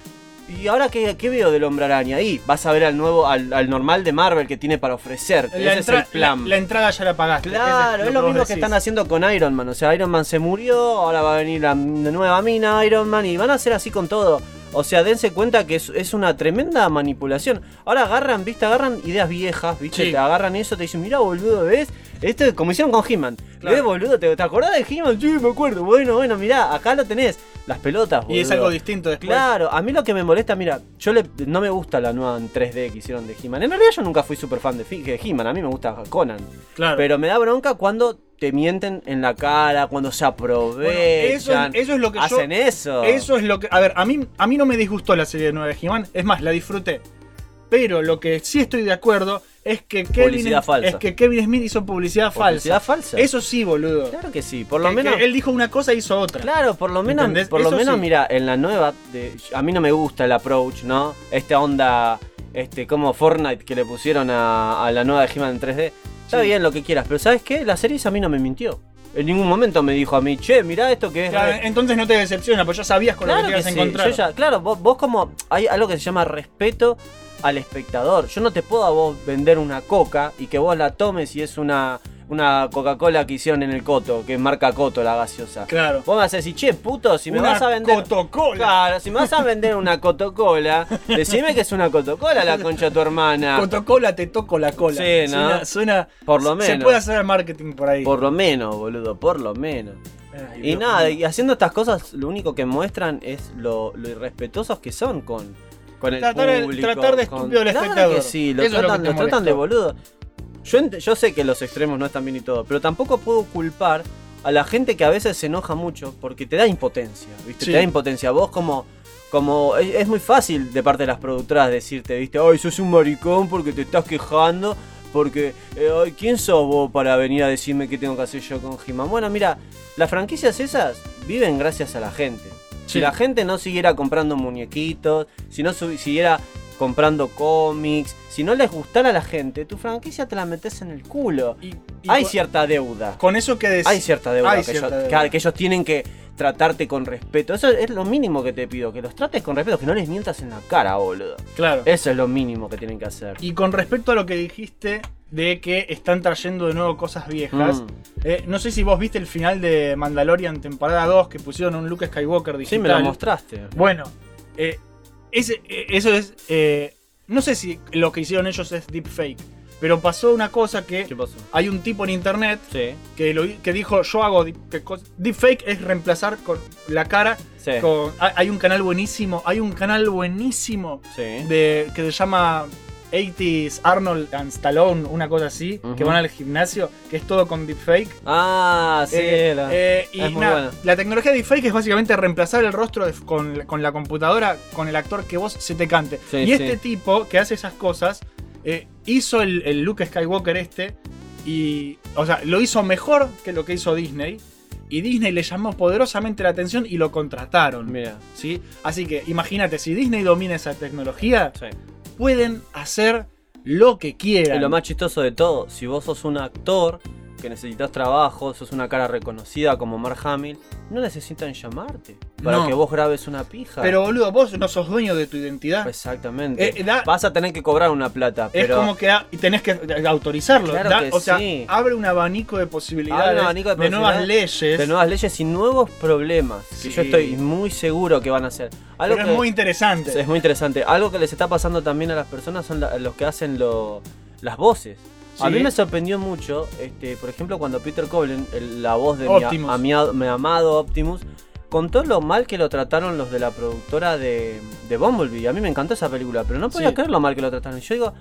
¿Y ahora qué, qué veo del Hombre Araña? Ahí vas a ver al nuevo, al, al normal de Marvel que tiene para ofrecer. La, Ese es el plan. la- la entrada ya la pagaste. Claro, es lo mismo que están haciendo con Iron Man. O sea, Iron Man se murió, ahora va a venir la, nueva mina Iron Man y van a hacer así con todo. O sea, dense cuenta que es, es una tremenda manipulación. Ahora agarran, viste, agarran ideas viejas, viste, Sí. te agarran eso, te dicen, mira boludo, ¿ves? Esto es como hicieron con He-Man. Claro. ¿Ves, boludo? ¿Te, te acordás de He-Man? Sí, me acuerdo. Bueno, bueno, mirá, acá lo tenés. Las pelotas, boludo. Y es algo distinto después. Claro, a mí lo que me molesta, mira, yo le, no me gusta la nueva en 3D que hicieron de He-Man. En realidad yo nunca fui súper fan de, He-Man, a mí me gusta Conan. Claro. Pero me da bronca cuando te mienten en la cara, cuando se aprovechan. es- eso es lo que yo- hacen eso. Eso es lo que. A ver, a mí, a mí no me disgustó la serie de 9 de He-Man. Es más, la disfruté. Pero lo que sí estoy de acuerdo es que Kevin, falsa. es que Kevin Smith hizo publicidad, Publicidad falsa. falsa. Eso sí, boludo. Claro que sí, por lo Que- menos. que él dijo una cosa y hizo otra. Claro, por lo menos, ¿Entendés? por lo menos sí. mira, en la nueva, de- a mí no me gusta el approach, ¿no? Esta onda, este, como Fortnite que le pusieron a, a la nueva de He-Man en 3D. Está Sí. bien lo que quieras, pero ¿sabes qué? La serie a mí no me mintió. En ningún momento me dijo a mí, che, mirá esto que es. Claro, entonces no te decepciona, pues ya sabías con lo que te ibas a sí, encontrar. ya- claro, vos, vos como. Hay algo que se llama respeto al espectador. Yo no te puedo a vos vender una coca y que vos la tomes y es una, una Coca-Cola que hicieron en el Coto, que es marca Coto la gaseosa. Claro. Vos me vas a decir, che, puto, si me Una vas a vender. Coca-Cola. Claro, si me vas a vender una Coca-Cola, decime que es una Coca-Cola la concha de tu hermana. Coca-Cola te toco la cola. Sí, ¿no? Suena, suena- Por lo Se menos. puede hacer marketing por ahí. Por lo menos, boludo, por lo menos. Ay, Y nada, y haciendo estas cosas, lo único que muestran es lo, lo irrespetuosos que son con, con el Tratar público. tratar de con- estúpido al Claro espectador. que sí, lo Eso es lo tratan, lo de boludo. Yo, yo sé que los extremos no están bien y todo, pero tampoco puedo culpar a la gente que a veces se enoja mucho porque te da impotencia, ¿viste? Sí. Te da impotencia. Vos como... Como es, es muy fácil de parte de las productoras decirte, viste, ay, sos un maricón porque te estás quejando, porque, eh, ay, ¿quién sos vos para venir a decirme qué tengo que hacer yo con He-Man? Bueno, mira, las franquicias esas viven gracias a la gente. Si la gente no siguiera comprando muñequitos, si no siguiera comprando cómics, si no les gustara a la gente, tu franquicia te la metes en el culo. Y Hay cierta deuda. Con eso que decís. Hay cierta deuda, Hay que, cierta ellos, deuda. que- que ellos tienen que tratarte con respeto. Eso es lo mínimo que te pido, que los trates con respeto, que no les mientas en la cara, boludo. Claro. Eso es lo mínimo que tienen que hacer. Y con respecto a lo que dijiste de que están trayendo de nuevo cosas viejas, Mm. eh, no sé si vos viste el final de Mandalorian temporada 2 que pusieron un Luke Skywalker Sí, digital. me lo mostraste. Bueno, eh, ese- eh, eso es. eh, no sé si lo que hicieron ellos es deepfake, pero pasó una cosa que ¿Qué pasó? hay un tipo en internet Sí, que, lo, que dijo: Yo hago que deepfake, es reemplazar con la cara. sí, Con, hay un canal buenísimo, hay un canal buenísimo sí. de, que se llama 80s Arnold and Stallone, una cosa así, que van al gimnasio, que es todo con deepfake. Ah, sí, Eh, la- eh, y nada, bueno. la tecnología de deepfake es básicamente reemplazar el rostro de- con, con la computadora con el actor que vos se te cante. Sí, y este tipo que hace esas cosas eh, hizo el, el Luke Skywalker este y, o sea, lo hizo mejor que lo que hizo Disney. Y Disney le llamó poderosamente la atención y lo contrataron. Mira, ¿sí? Así que imagínate, si Disney domina esa tecnología, sí. pueden hacer lo que quieran. Y lo más chistoso de todo, si vos sos un actor que necesitas trabajo, sos una cara reconocida como Mark Hamill, no necesitan llamarte para No. que vos grabes una pija. Pero boludo, vos no sos dueño de tu identidad. Exactamente. Eh, da- Vas a tener que cobrar una plata, es pero como que da- y tenés que autorizarlo. Claro da- que o sea, sí. abre un abanico de posibilidades, Abre un abanico de nuevas posibilidades, leyes. de nuevas leyes y nuevos problemas que yo estoy muy seguro que van a hacer. Algo pero que es muy interesante. es muy interesante. Algo que les está pasando también a las personas son la- los que hacen lo- las voces. A mí me sorprendió mucho, este, por ejemplo, cuando Peter Cullen, el- la voz de mi, a- amiado- mi amado Optimus, contó lo mal que lo trataron los de la productora de, de Bumblebee. A mí me encantó esa película, pero no podía Sí. creer lo mal que lo trataron. Y yo digo,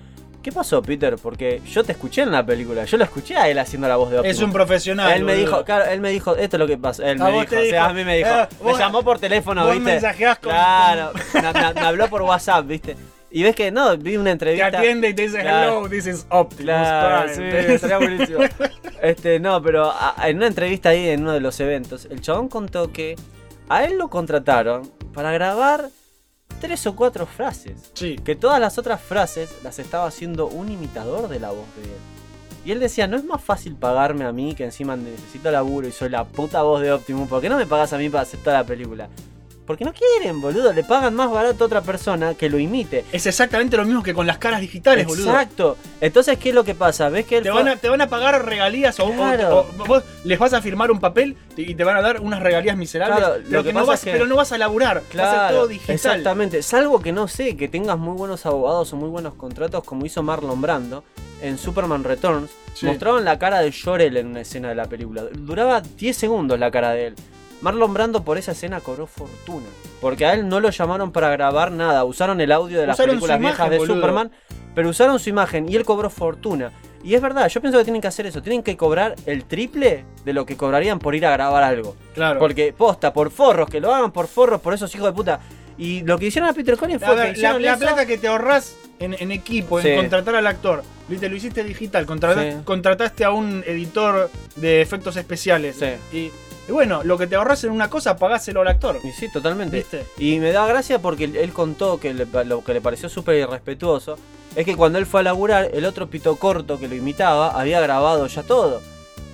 ¿qué pasó, Peter? Porque yo te escuché en la película, yo lo escuché a él haciendo la voz de Optimus. es un profesional. Él me boludo. dijo, claro, él me dijo, esto es lo que pasa. Él A me dijo, te o sea, dijo, a mí me dijo, eh, me vos- llamó por teléfono, vos ¿viste? mensajeás con- Claro, me, me- me habló por WhatsApp, ¿viste? Y ves que no, vi una Te entrevista. atiende y te dice, Claro. hello, this is Optimus Claro, sí, Prime". estaría buenísimo. Este, no, pero a- en una entrevista ahí en uno de los eventos, el chabón contó que a él lo contrataron para grabar tres o cuatro frases. Sí. Que todas las otras frases las estaba haciendo un imitador de la voz de él. Y él decía, no es más fácil pagarme a mí que encima necesito laburo y soy la puta voz de Optimus. ¿Por qué no me pagas a mí para hacer toda la película? Porque no quieren, boludo. Le pagan más barato a otra persona que lo imite. Es exactamente lo mismo que con las caras digitales, boludo. Exacto. Entonces, ¿qué es lo que pasa? ¿Ves que él Te van, a, te van a pagar regalías o, o- Claro. o vos les vas a firmar un papel y te van a dar unas regalías miserables. Claro, pero, que no vas, es que- pero no vas a laburar. Va a ser Claro, todo digital. exactamente. Salvo que no sé, que tengas muy buenos abogados o muy buenos contratos, como hizo Marlon Brando en Superman Returns. Sí. Mostraron la cara de Jor-El en una escena de la película. Duraba 10 segundos la cara de él. Marlon Brando por esa escena cobró fortuna. Porque a él no lo llamaron para grabar nada. Usaron el audio de las Usaron películas su viejas imagen, de boludo. Superman. Pero usaron su imagen y él cobró fortuna. Y es verdad, yo pienso que tienen que hacer eso. Tienen que cobrar el triple de lo que cobrarían por ir a grabar algo. Claro. Porque posta, por forros, que lo hagan por forros, por esos hijos de puta. Y lo que hicieron a Peter Collins fue ver, que la, la plata que te ahorras en, en equipo, en contratar al actor, viste, lo hiciste digital, contrataste, Sí. contrataste a un editor de efectos especiales. Sí. Y, y bueno, lo que te ahorras en una cosa, pagáselo al actor. Y sí, totalmente. ¿Viste? Y me da gracia porque él- él contó que le- lo que le pareció súper irrespetuoso es que cuando él fue a laburar, el otro pito corto que lo imitaba había grabado ya todo.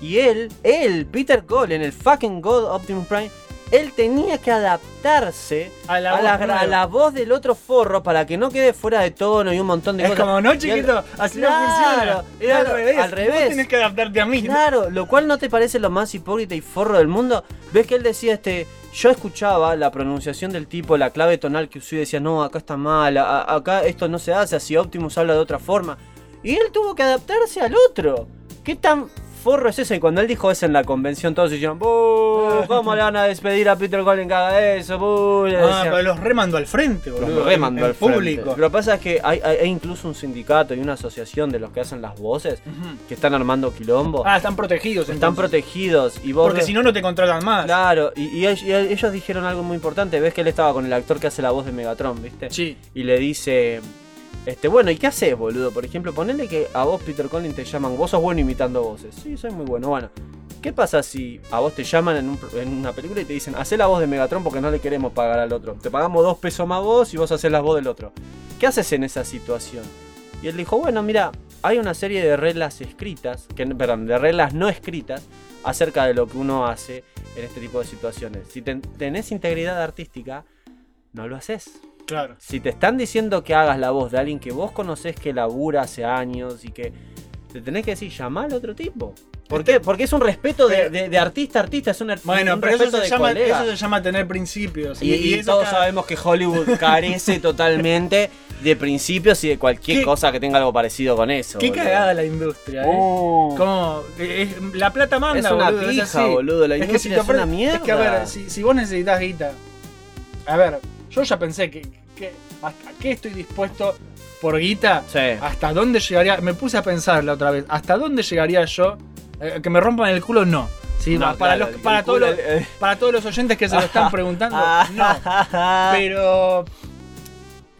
Y él, él, Peter Cole, en el fucking God Optimus Prime, él tenía que adaptarse A la a voz la, nueva. a la voz del otro forro para que no quede fuera de tono y un montón de Es cosas. como, no, él- chiquito, así Claro, no funciona. Era claro, al revés. al revés. Vos tenés que adaptarte a mí. Claro, lo cual no te parece lo más hipócrita y forro del mundo. Ves que él decía este. Yo escuchaba la pronunciación del tipo, la clave tonal que usó y decía, no, acá está mal, a- acá esto no se hace, así Optimus habla de otra forma. Y él tuvo que adaptarse al otro. ¿Qué tan forro es ese? Y cuando él dijo eso en la convención, todos dijeron, "Buh, ¿Cómo le van a despedir a Peter Collins que haga eso? buh?" Le Ah, decían. pero los remando al frente, boludo. Los remando al frente. público. Lo que pasa es que hay, hay- hay incluso un sindicato y una asociación de los que hacen las voces que están armando quilombo. Ah, están protegidos. están entonces. protegidos y vos Porque ves- si no, no te controlan más. Claro, y, y ellos- y ellos dijeron algo muy importante. Ves que él estaba con el actor que hace la voz de Megatron, ¿viste? Sí. Y le dice, este, bueno, ¿y qué haces, boludo? Por ejemplo, ponele que a vos, Peter Collins, te llaman, vos sos bueno imitando voces. Sí, soy muy bueno. Bueno, ¿qué pasa si a vos te llaman en, un en una película y te dicen, hacé la voz de Megatron porque no le queremos pagar al otro? Te pagamos dos pesos más vos y vos haces la voz del otro. ¿Qué haces en esa situación? Y él dijo, bueno, mira, hay una serie de reglas escritas, que, perdón, de reglas no escritas acerca de lo que uno hace en este tipo de situaciones. Si ten- tenés integridad artística, no lo haces. Claro. Si te están diciendo que hagas la voz de alguien que vos conocés que labura hace años y que te tenés que decir, llamá al otro tipo. ¿Por qué? Porque es un respeto de, de- de artista a artista, es un, Bueno, un pero eso respeto se, de llama, colega. eso se llama tener principios. Y, y eso todos cada- sabemos que Hollywood carece totalmente de principios y de cualquier ¿Qué- cosa que tenga algo parecido con eso. Qué boludo. cagada la industria, ¿eh? Oh. Como, eh, es- la plata manda, Es una boludo, pija, boludo, la Es que industria te es una mierda. Es que, a ver, si, si vos necesitas guita. A ver, yo ya pensé que, que hasta qué estoy dispuesto por guita. Sí. ¿Hasta dónde llegaría? Me puse a pensar la otra vez. ¿Hasta dónde llegaría yo? Eh, que me rompan el culo, no. Sí, No, para, claro, los, el para, todos culo, los, eh. para todos los oyentes que se lo están preguntando, no. Pero.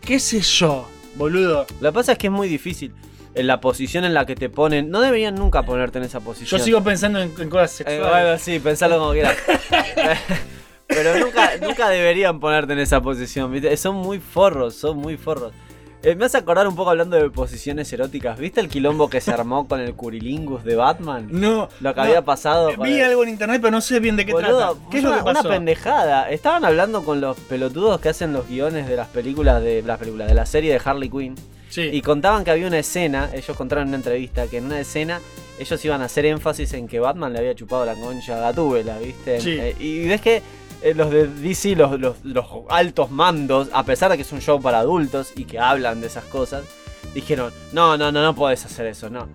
¿Qué sé yo, boludo? Lo que pasa es que es muy difícil. En la posición en la que te ponen. No deberían nunca ponerte en esa Yo posición. sigo pensando en, en cosas Eh, sexuales. bueno, sí, pensalo como quieras. Pero nunca, nunca deberían ponerte en esa posición, ¿viste? Son muy forros, son muy forros. Eh, me hace acordar un poco hablando de posiciones eróticas. ¿Viste el quilombo que se armó con el curilingus de Batman? No. Lo que no. había pasado. con Vi el- algo en internet, pero no sé bien de qué Boludo, trata. ¿Qué es lo que pasó? una pendejada. Estaban hablando con los pelotudos que hacen los guiones de las películas de las películas de la serie de Harley Quinn. Sí. Y contaban que había una escena, ellos contaron en una entrevista que en una escena ellos iban a hacer énfasis en que Batman le había chupado la concha a Gatúbela, ¿viste? Sí. Eh, y ves que eh, los de DC, los, los- los altos mandos, a pesar de que es un show para adultos y que hablan de esas cosas, dijeron, no, no, no, no podés hacer eso, no.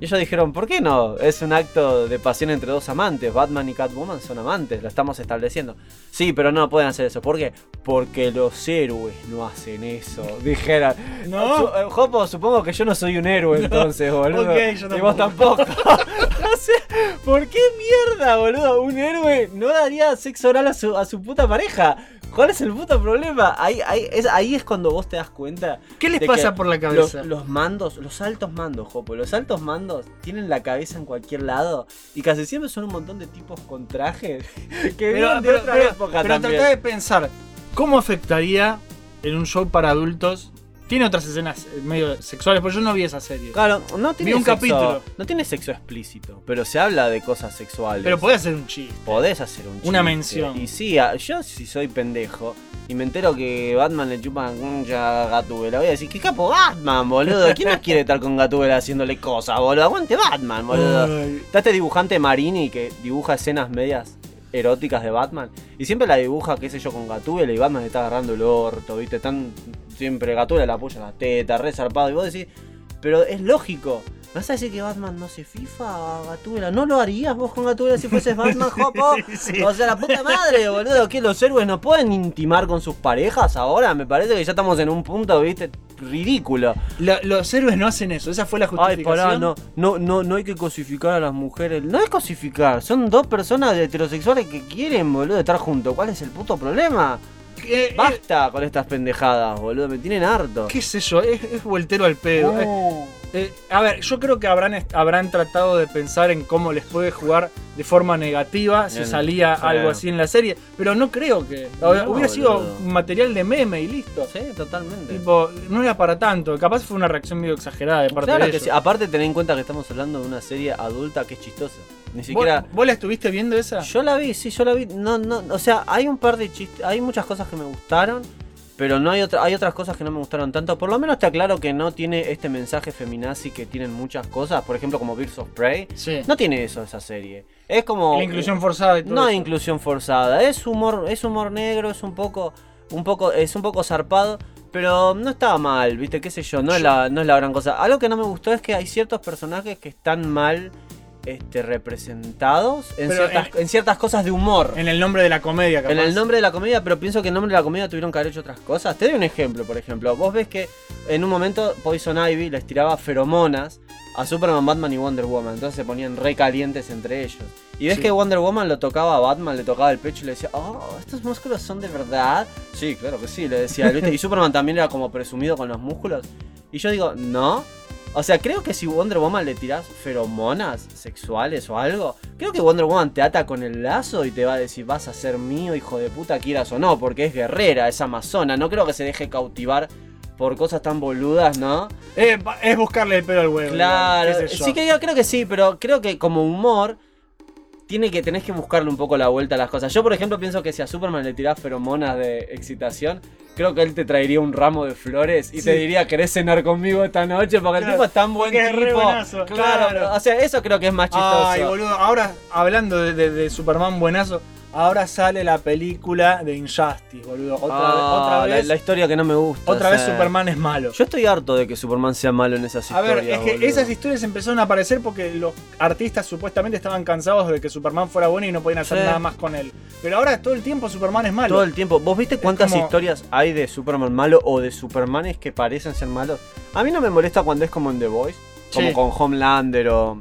Y ellos dijeron, ¿por qué no? Es un acto de pasión entre dos amantes. Batman y Catwoman son amantes, lo estamos estableciendo. Sí, pero no pueden hacer eso. ¿Por qué? Porque los héroes no hacen eso. Dijeron. No. Su- eh, Jopo, supongo que yo no soy un héroe entonces, boludo. ok, yo Y vos tampoco. o sea, ¿por qué mierda, boludo? Un héroe no daría sexo oral a su, a su puta pareja. ¿Cuál es el puto problema? Ahí, ahí, es, ahí es cuando vos te das cuenta. ¿Qué les pasa por la cabeza? Los, los mandos, los altos mandos, Jopo, los altos mandos tienen la cabeza en cualquier lado y casi siempre son un montón de tipos con trajes que vienen de otra época pero también. tratá de pensar, ¿cómo afectaría en un show para adultos? Tiene otras escenas eh, medio sexuales, pero yo no vi esa serie. Claro, no tiene Vi un sexo, capítulo. No tiene sexo explícito, pero se habla de cosas sexuales. Pero podés hacer un chiste. Podés hacer un Una chiste. mención. Y sí, yo si soy pendejo y me entero que Batman le chupa concha a Gatúbela, voy a decir, ¿qué capo Batman, boludo? ¿Quién no quiere estar con Gatúbela haciéndole cosas, boludo? Aguante Batman, boludo. Ay. Está este dibujante Marini que dibuja escenas medias eróticas de Batman y siempre la dibuja, qué sé yo, con Gatúbela y Batman está agarrando el orto, ¿viste? Están siempre Gatúbela le apoya la teta, re zarpado y vos decís, pero es lógico. ¿Me vas a decir que Batman no se FIFA a Gatúbela? ¿No lo harías vos con Gatúbela si fueses Batman, Jopo? Sí. O sea, la puta madre, boludo. ¿Que los héroes no pueden intimar con sus parejas ahora? Me parece que ya estamos en un punto, viste, ridículo. Lo- los héroes no hacen eso, esa fue la Ay, justificación. pará, no, no, no, no hay que cosificar a las mujeres. No es cosificar, son dos personas heterosexuales que quieren, boludo, estar juntos. ¿Cuál es el puto problema? Eh, Basta con estas pendejadas, boludo, me tienen harto. ¿Qué sé yo? Es, es voltero al pedo. Eh, eh, a ver, yo creo que habrán, habrán tratado de pensar en cómo les puede jugar de forma negativa si Bien, salía algo así en la serie, pero no creo que. No, hubiera sido boludo. material de meme y listo. Sí, totalmente. Tipo, no era para tanto. Capaz fue una reacción medio exagerada de parte Claro de que ellos. sí. Aparte, ten en cuenta que estamos hablando de una serie adulta que es chistosa. Ni ¿Vos, siquiera. vos la estuviste viendo esa? Yo la vi, sí, yo la vi. No, no, o sea, hay un par de chistes, hay muchas cosas que me gustaron, pero no hay otra, hay otras cosas que no me gustaron tanto. Por lo menos está claro que no tiene este mensaje feminazi que tienen muchas cosas, por ejemplo como Birds of Prey. Sí. No tiene eso esa serie. Es como La inclusión forzada y todo No hay inclusión forzada, es humor, es humor negro, es un poco un poco es un poco zarpado, pero no estaba mal, ¿viste? qué sé yo, no es la no es la gran cosa. Algo que no me gustó es que hay ciertos personajes que están mal este, representados en ciertas, en ciertas cosas de humor. En el nombre de la comedia, capaz. En el nombre de la comedia, pero pienso que en nombre de la comedia tuvieron que haber hecho otras cosas. Te doy un ejemplo, por ejemplo. Vos ves que en un momento Poison Ivy les tiraba feromonas a Superman, Batman y Wonder Woman. Entonces se ponían re calientes entre ellos. Y ves Sí. que Wonder Woman lo tocaba a Batman, le tocaba el pecho y le decía, oh, ¿estos músculos son de verdad? Sí, claro que sí, le decía. ¿viste? Y Superman también era como presumido con los músculos. Y yo digo, no. O sea, creo que si Wonder Woman le tirás feromonas sexuales o algo, creo que Wonder Woman te ata con el lazo y te va a decir, vas a ser mío, hijo de puta, quieras o no, porque es guerrera, es amazona. No creo que se deje cautivar por cosas tan boludas, ¿no? Eh, es buscarle el pelo al huevo. Claro, sí que yo creo que sí, pero creo que como humor tiene que tenés que buscarle un poco la vuelta a las cosas. Yo, por ejemplo, pienso que si a Superman le tirás feromonas de excitación, creo que él te traería un ramo de flores y Sí. te diría, ¿querés cenar conmigo esta noche? Porque el tipo es tan buen es re tipo. buenazo, claro, claro. o sea, eso creo que es más chistoso. Ay, boludo. Ahora, hablando de, de- de Superman buenazo, ahora sale la película de Injustice, boludo. Otra, Ah, otra la- vez. La, historia que no me gusta. otra vez. Superman es malo. Yo estoy harto de que Superman sea malo en esas A historias. ver, es que boludo. esas historias empezaron a aparecer porque los artistas supuestamente estaban cansados de que Superman fuera bueno y no podían hacer Sí. nada más con él. Pero ahora todo el tiempo Superman es malo. Todo el tiempo. ¿Vos viste cuántas como- historias hay de Superman malo o de Supermanes que parecen ser malos? A mí no me molesta cuando es como en The Voice, como Sí. con Homelander o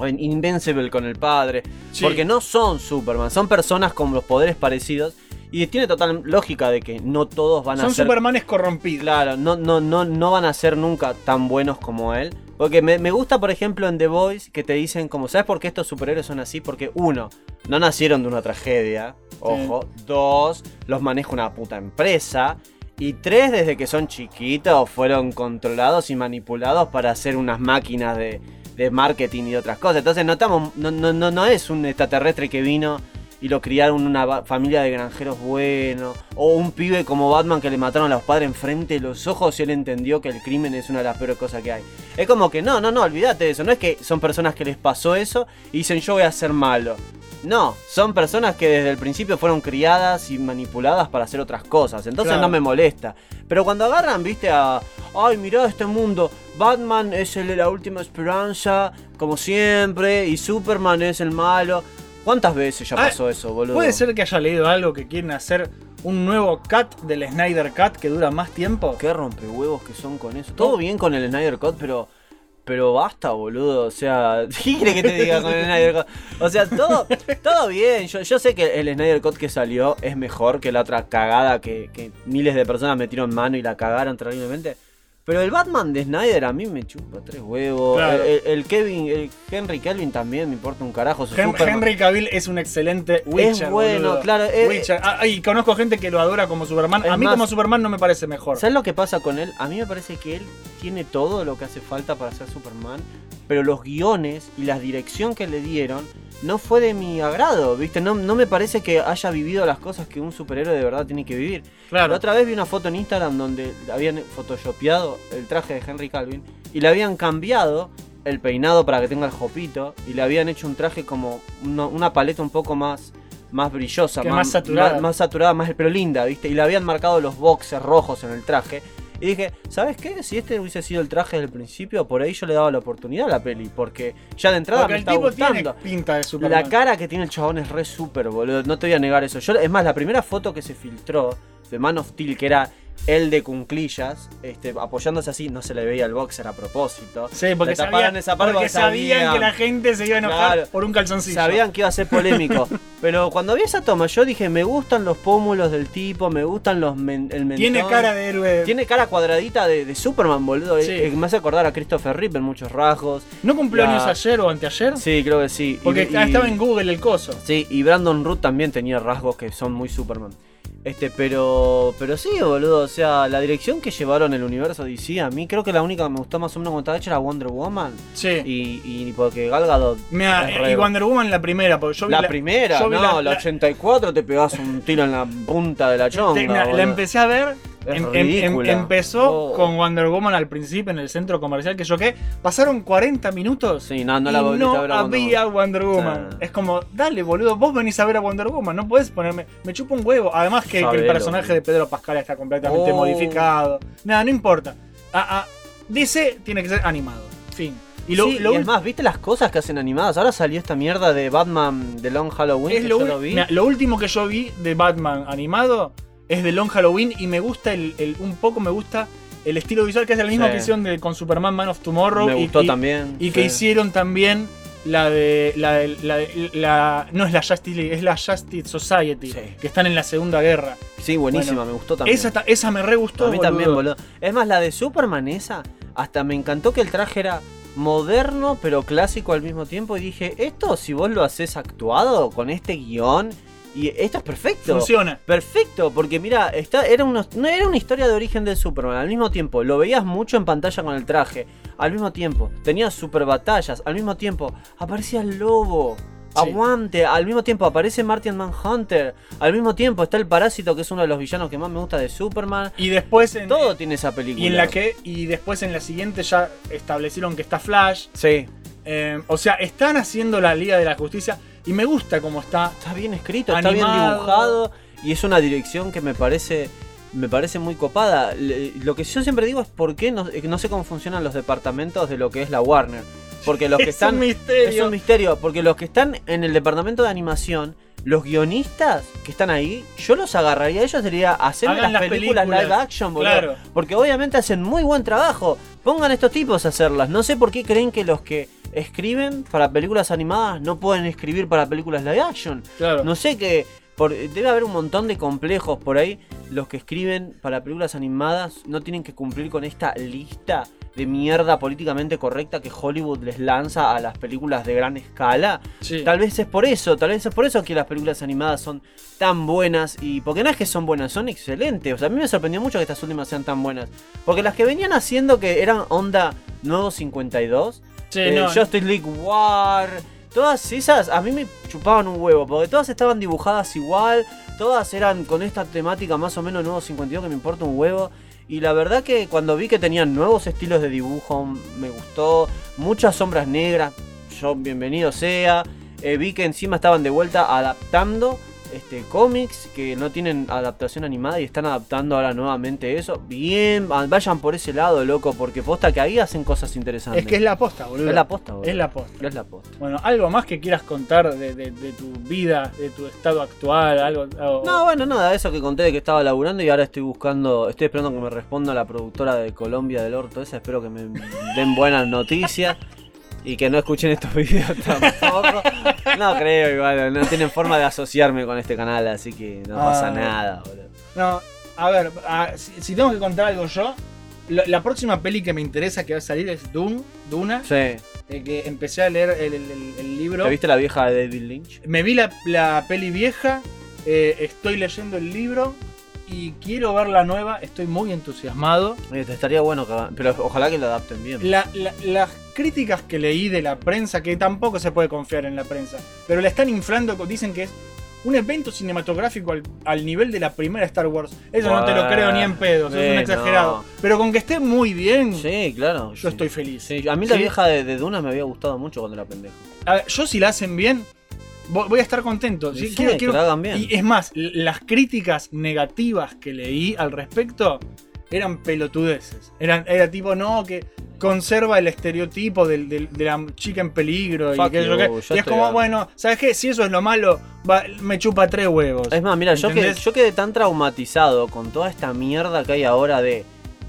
en Invincible con el padre. Sí. Porque no son Superman, son personas con los poderes parecidos. Y tiene total lógica de que no todos van a Son ser. Supermanes corrompidos. Claro, no, no, no, no van a ser nunca tan buenos como él. Porque me, me gusta, por ejemplo, en The Voice que te dicen como, ¿sabes por qué estos superhéroes son así? Porque uno, no nacieron de una tragedia, ojo. Dos, los maneja una puta empresa. Y tres, desde que son chiquitos, fueron controlados y manipulados para hacer unas máquinas de, de marketing y otras cosas. Entonces notamos, no, no, no, no es un extraterrestre que vino y lo criaron una familia de granjeros buenos. O un pibe como Batman que le mataron a los padres enfrente de los ojos y él entendió que el crimen es una de las peores cosas que hay. Es como que no, no, no, olvídate de eso. No es que son personas que les pasó eso y dicen yo voy a ser malo. No, son personas que desde el principio fueron criadas y manipuladas para hacer otras cosas. Entonces Claro. no me molesta. Pero cuando agarran, viste, a. Ay, mirá este mundo. Batman es el de la última esperanza, como siempre. Y Superman es el malo. ¿Cuántas veces ya Ah, pasó eso, boludo? ¿Puede ser que haya leído algo que quieren hacer un nuevo cut del Snyder Cut que dura más tiempo? Qué rompehuevos que son con eso. Todo bien con el Snyder Cut, pero. Pero basta, boludo. O sea, ¿qué quiere que te diga con el Snyder Cut? O sea, todo, todo bien. Yo, yo sé que el Snyder Cut que salió es mejor que la otra cagada que, que miles de personas metieron mano y la cagaron terriblemente. Pero el Batman de Snyder a mí me chupa tres huevos. Claro. El, el Kevin, el Henry Kelvin también me importa un carajo. Su Hen- Superman. Henry Cavill es un excelente Witcher. bueno, boludo. claro, eh, Witcher. Ah, y conozco gente que lo adora como Superman. Es A mí más- como Superman no me parece mejor. ¿Sabes lo que pasa con él? A mí me parece que él tiene todo lo que hace falta para ser Superman, pero los guiones y la dirección que le dieron no fue de mi agrado, ¿viste? No, no me parece que haya vivido las cosas que un superhéroe de verdad tiene que vivir. Claro. La otra vez vi una foto en Instagram donde habían photoshopeado el traje de Henry Calvin y le habían cambiado el peinado para que tenga el jopito y le habían hecho un traje como una, una paleta un poco más más brillosa, más saturada. más, más saturada, más pero linda, ¿viste? Y le habían marcado los boxes rojos en el traje. Y dije, ¿sabes qué? Si este hubiese sido el traje desde el principio, por ahí yo le daba la oportunidad a la peli, porque ya de entrada Porque me el está tipo gustando. tiene pinta de Superman. La cara que tiene el chabón es re super, boludo. No te voy a negar eso. Yo, es más, la primera foto que se filtró de Man of Steel, que era él de cunclillas, este, apoyándose así, no se le veía el boxer a propósito. Sí, porque, sabían, esa parte porque sabían que la gente se iba a enojar Claro. por un calzoncillo. Sabían que iba a ser polémico. Pero cuando vi esa toma, yo dije, me gustan los pómulos del tipo, me gustan los men- el mentón. Tiene cara de héroe. Tiene cara cuadradita de, de Superman, boludo. Sí. Eh, me hace acordar a Christopher Reeve en muchos rasgos. ¿No cumplió La- años ayer o anteayer? Sí, creo que sí. Porque y- estaba en Google el coso. Sí, y Brandon Root también tenía rasgos que son muy Superman. Este, pero. Pero sí, boludo. O sea, la dirección que llevaron el universo DC, a mí creo que la única que me gustó más o menos como estaba hecha era Wonder Woman. Sí. Y, y porque Gal Gadot. Y Wonder Woman la primera, porque yo vi la, primera, yo vi no, la- la, la- 84 te pegás un tiro en la punta de la chonga. Te- la, empecé a ver. Em- em- em- empezó Oh. con Wonder Woman al principio en el centro comercial que yo qué. Pasaron 40 minutos Sí, no, no y la no a ver a Wonder había Wonder Woman. Sí. Es como, dale, boludo, vos venís a ver a Wonder Woman, no podés ponerme. Me chupa un huevo. Además que, que el personaje de Pedro Pascal está completamente Oh. modificado. Nada, no importa. Ah, ah, DC tiene que ser animado. Fin. Y lo, Sí, lo y es ul- más, ¿viste las cosas que hacen animadas? Ahora salió esta mierda de Batman de Long Halloween, es que lo, yo lo vi. Mira, lo último que yo vi de Batman animado es de Long Halloween y me gusta el, el- un poco me gusta el estilo visual que es el mismo Sí. que hicieron de- con Superman Man of Tomorrow Me y, gustó y- también, y que hicieron también la de la, de- la, de- la- no es la Justice League es la Justice Society que están en la Segunda Guerra Sí, buenísima, Bueno, me gustó también. esa, esa me re gustó A mí también, boludo. Es más, la de Superman esa, hasta me encantó que el traje era moderno, pero clásico al mismo tiempo. Y dije, esto si vos lo haces actuado con este guion, y esto es perfecto. Funciona. Perfecto, porque mira, está, era, unos- no era una historia de origen del Superman. Al mismo tiempo, lo veías mucho en pantalla con el traje. Al mismo tiempo, tenías super batallas. Al mismo tiempo, aparecía el lobo. Aguante, al mismo tiempo aparece Martian Manhunter. Al mismo tiempo está el parásito, que es uno de los villanos que más me gusta de Superman. y después en, Todo tiene esa película. y en la que y después en la siguiente ya establecieron que está Flash Sí. Eh, o sea están haciendo la Liga de la Justicia y me gusta cómo está Está bien escrito, está bien dibujado y es una dirección que me parece me parece muy copada. Lo que yo siempre digo es por qué no, eh, no sé cómo funcionan los departamentos de lo que es la Warner. Porque los que Es están un misterio. es un misterio, porque los que están en el departamento de animación, los guionistas que están ahí, yo los agarraría a ellos diría hacer las las películas, películas. live action, boludo. Claro. Porque obviamente hacen muy buen trabajo. Pongan a estos tipos a hacerlas. No sé por qué creen que los que escriben para películas animadas no pueden escribir para películas live action. Claro. No sé que por- debe haber un montón de complejos por ahí. Los que escriben para películas animadas no tienen que cumplir con esta lista de mierda políticamente correcta que Hollywood les lanza a las películas de gran escala. Sí. Tal vez es por eso, tal vez es por eso que las películas animadas son tan buenas y porque no es que son buenas, son excelentes. O sea, a mí me sorprendió mucho que estas últimas sean tan buenas. Porque las que venían haciendo que eran onda Nuevo 52, Sí, eh, no, Justice League War, todas esas a mí me chupaban un huevo, porque todas estaban dibujadas igual, todas eran con esta temática más o menos Nuevo 52 que me importa un huevo. Y la verdad que cuando vi que tenían nuevos estilos de dibujo, me gustó. Muchas sombras negras, yo bienvenido sea. Eh, vi que encima estaban de vuelta adaptando este, cómics que no tienen adaptación animada y están adaptando ahora nuevamente eso. Bien, va- vayan por ese lado, loco, porque posta que ahí hacen cosas interesantes. es que es la posta boludo Es la posta, boludo. es la posta Es la posta. bueno algo más que quieras contar de, de- de tu vida de tu estado actual algo o- No, bueno, nada, eso que conté de que estaba laburando y ahora estoy buscando, estoy esperando que me responda la productora de Colombia del Orto esa, espero que me den buenas noticias y que no escuchen estos videos tampoco. No creo, igual, no tienen forma de asociarme con este canal, así que no pasa Ah. nada, boludo. No, a ver, a- si, si tengo que contar algo yo, la, la próxima peli que me interesa que va a salir es Dune, Duna, Sí. eh, que empecé a leer el, el- el- el libro. ¿Te viste la vieja de David Lynch? Me vi la, la peli vieja, eh, estoy leyendo el libro y quiero ver la nueva, estoy muy entusiasmado. Estaría bueno pero ojalá que lo adapten bien. La- la- las críticas que leí de la prensa, que tampoco se puede confiar en la prensa, pero la están inflando, dicen que es un evento cinematográfico al, al nivel de la primera Star Wars. Eso no te lo creo ni en pedo, eso es un exagerado. Pero con que esté muy bien, Sí, claro. yo estoy feliz. Sí, a mí la Sí. vieja de, de Duna me había gustado mucho cuando era pendejo. A ver, yo si la hacen bien, voy a estar contento. Sí, Sí, sí, que la hagan bien. Y es más, las críticas negativas que leí al respecto eran pelotudeces. Eran, era tipo, no, que conserva el estereotipo del- del- de la chica en peligro. Y, Fuck you, es como, bueno, ¿sabes qué? Si eso es lo malo, va- me chupa tres huevos. Es más, mira, yo quedé tan traumatizado con toda esta mierda que hay ahora de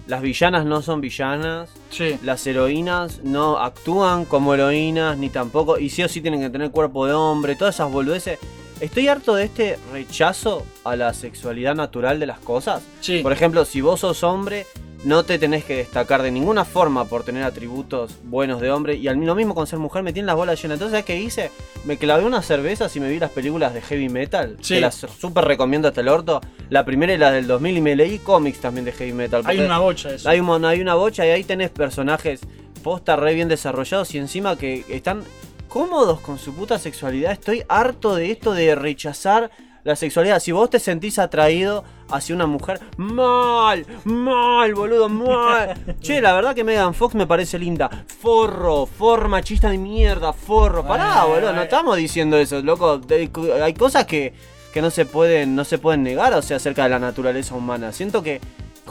las villanas no son villanas, Sí. las heroínas no actúan como heroínas, ni tampoco, y sí o sí tienen que tener cuerpo de hombre, todas esas boludeces. Estoy harto de este rechazo a la sexualidad natural de las cosas. Sí. Por ejemplo, si vos sos hombre, no te tenés que destacar de ninguna forma por tener atributos buenos de hombre. Y al lo mismo con ser mujer, me tienen las bolas llenas. Entonces, ¿sabes qué hice? Me clavé unas cervezas y me vi las películas de heavy metal. Sí. Que las súper recomiendo hasta el orto. La primera y la del 2000 y me leí cómics también de heavy metal. Hay una bocha eso. Hay, un mon- hay una bocha y ahí tenés personajes posta re bien desarrollados y encima que están cómodos con su puta sexualidad. Estoy harto de esto de rechazar la sexualidad. Si vos te sentís atraído hacia una mujer, mal, mal, boludo, mal. che, la verdad que Megan Fox me parece linda. Forro, for machista de mierda, forro. Pará, Ay, boludo, no ay. estamos diciendo eso, loco. Hay hay cosas que, que no se pueden no se pueden negar, o sea, acerca de la naturaleza humana. Siento que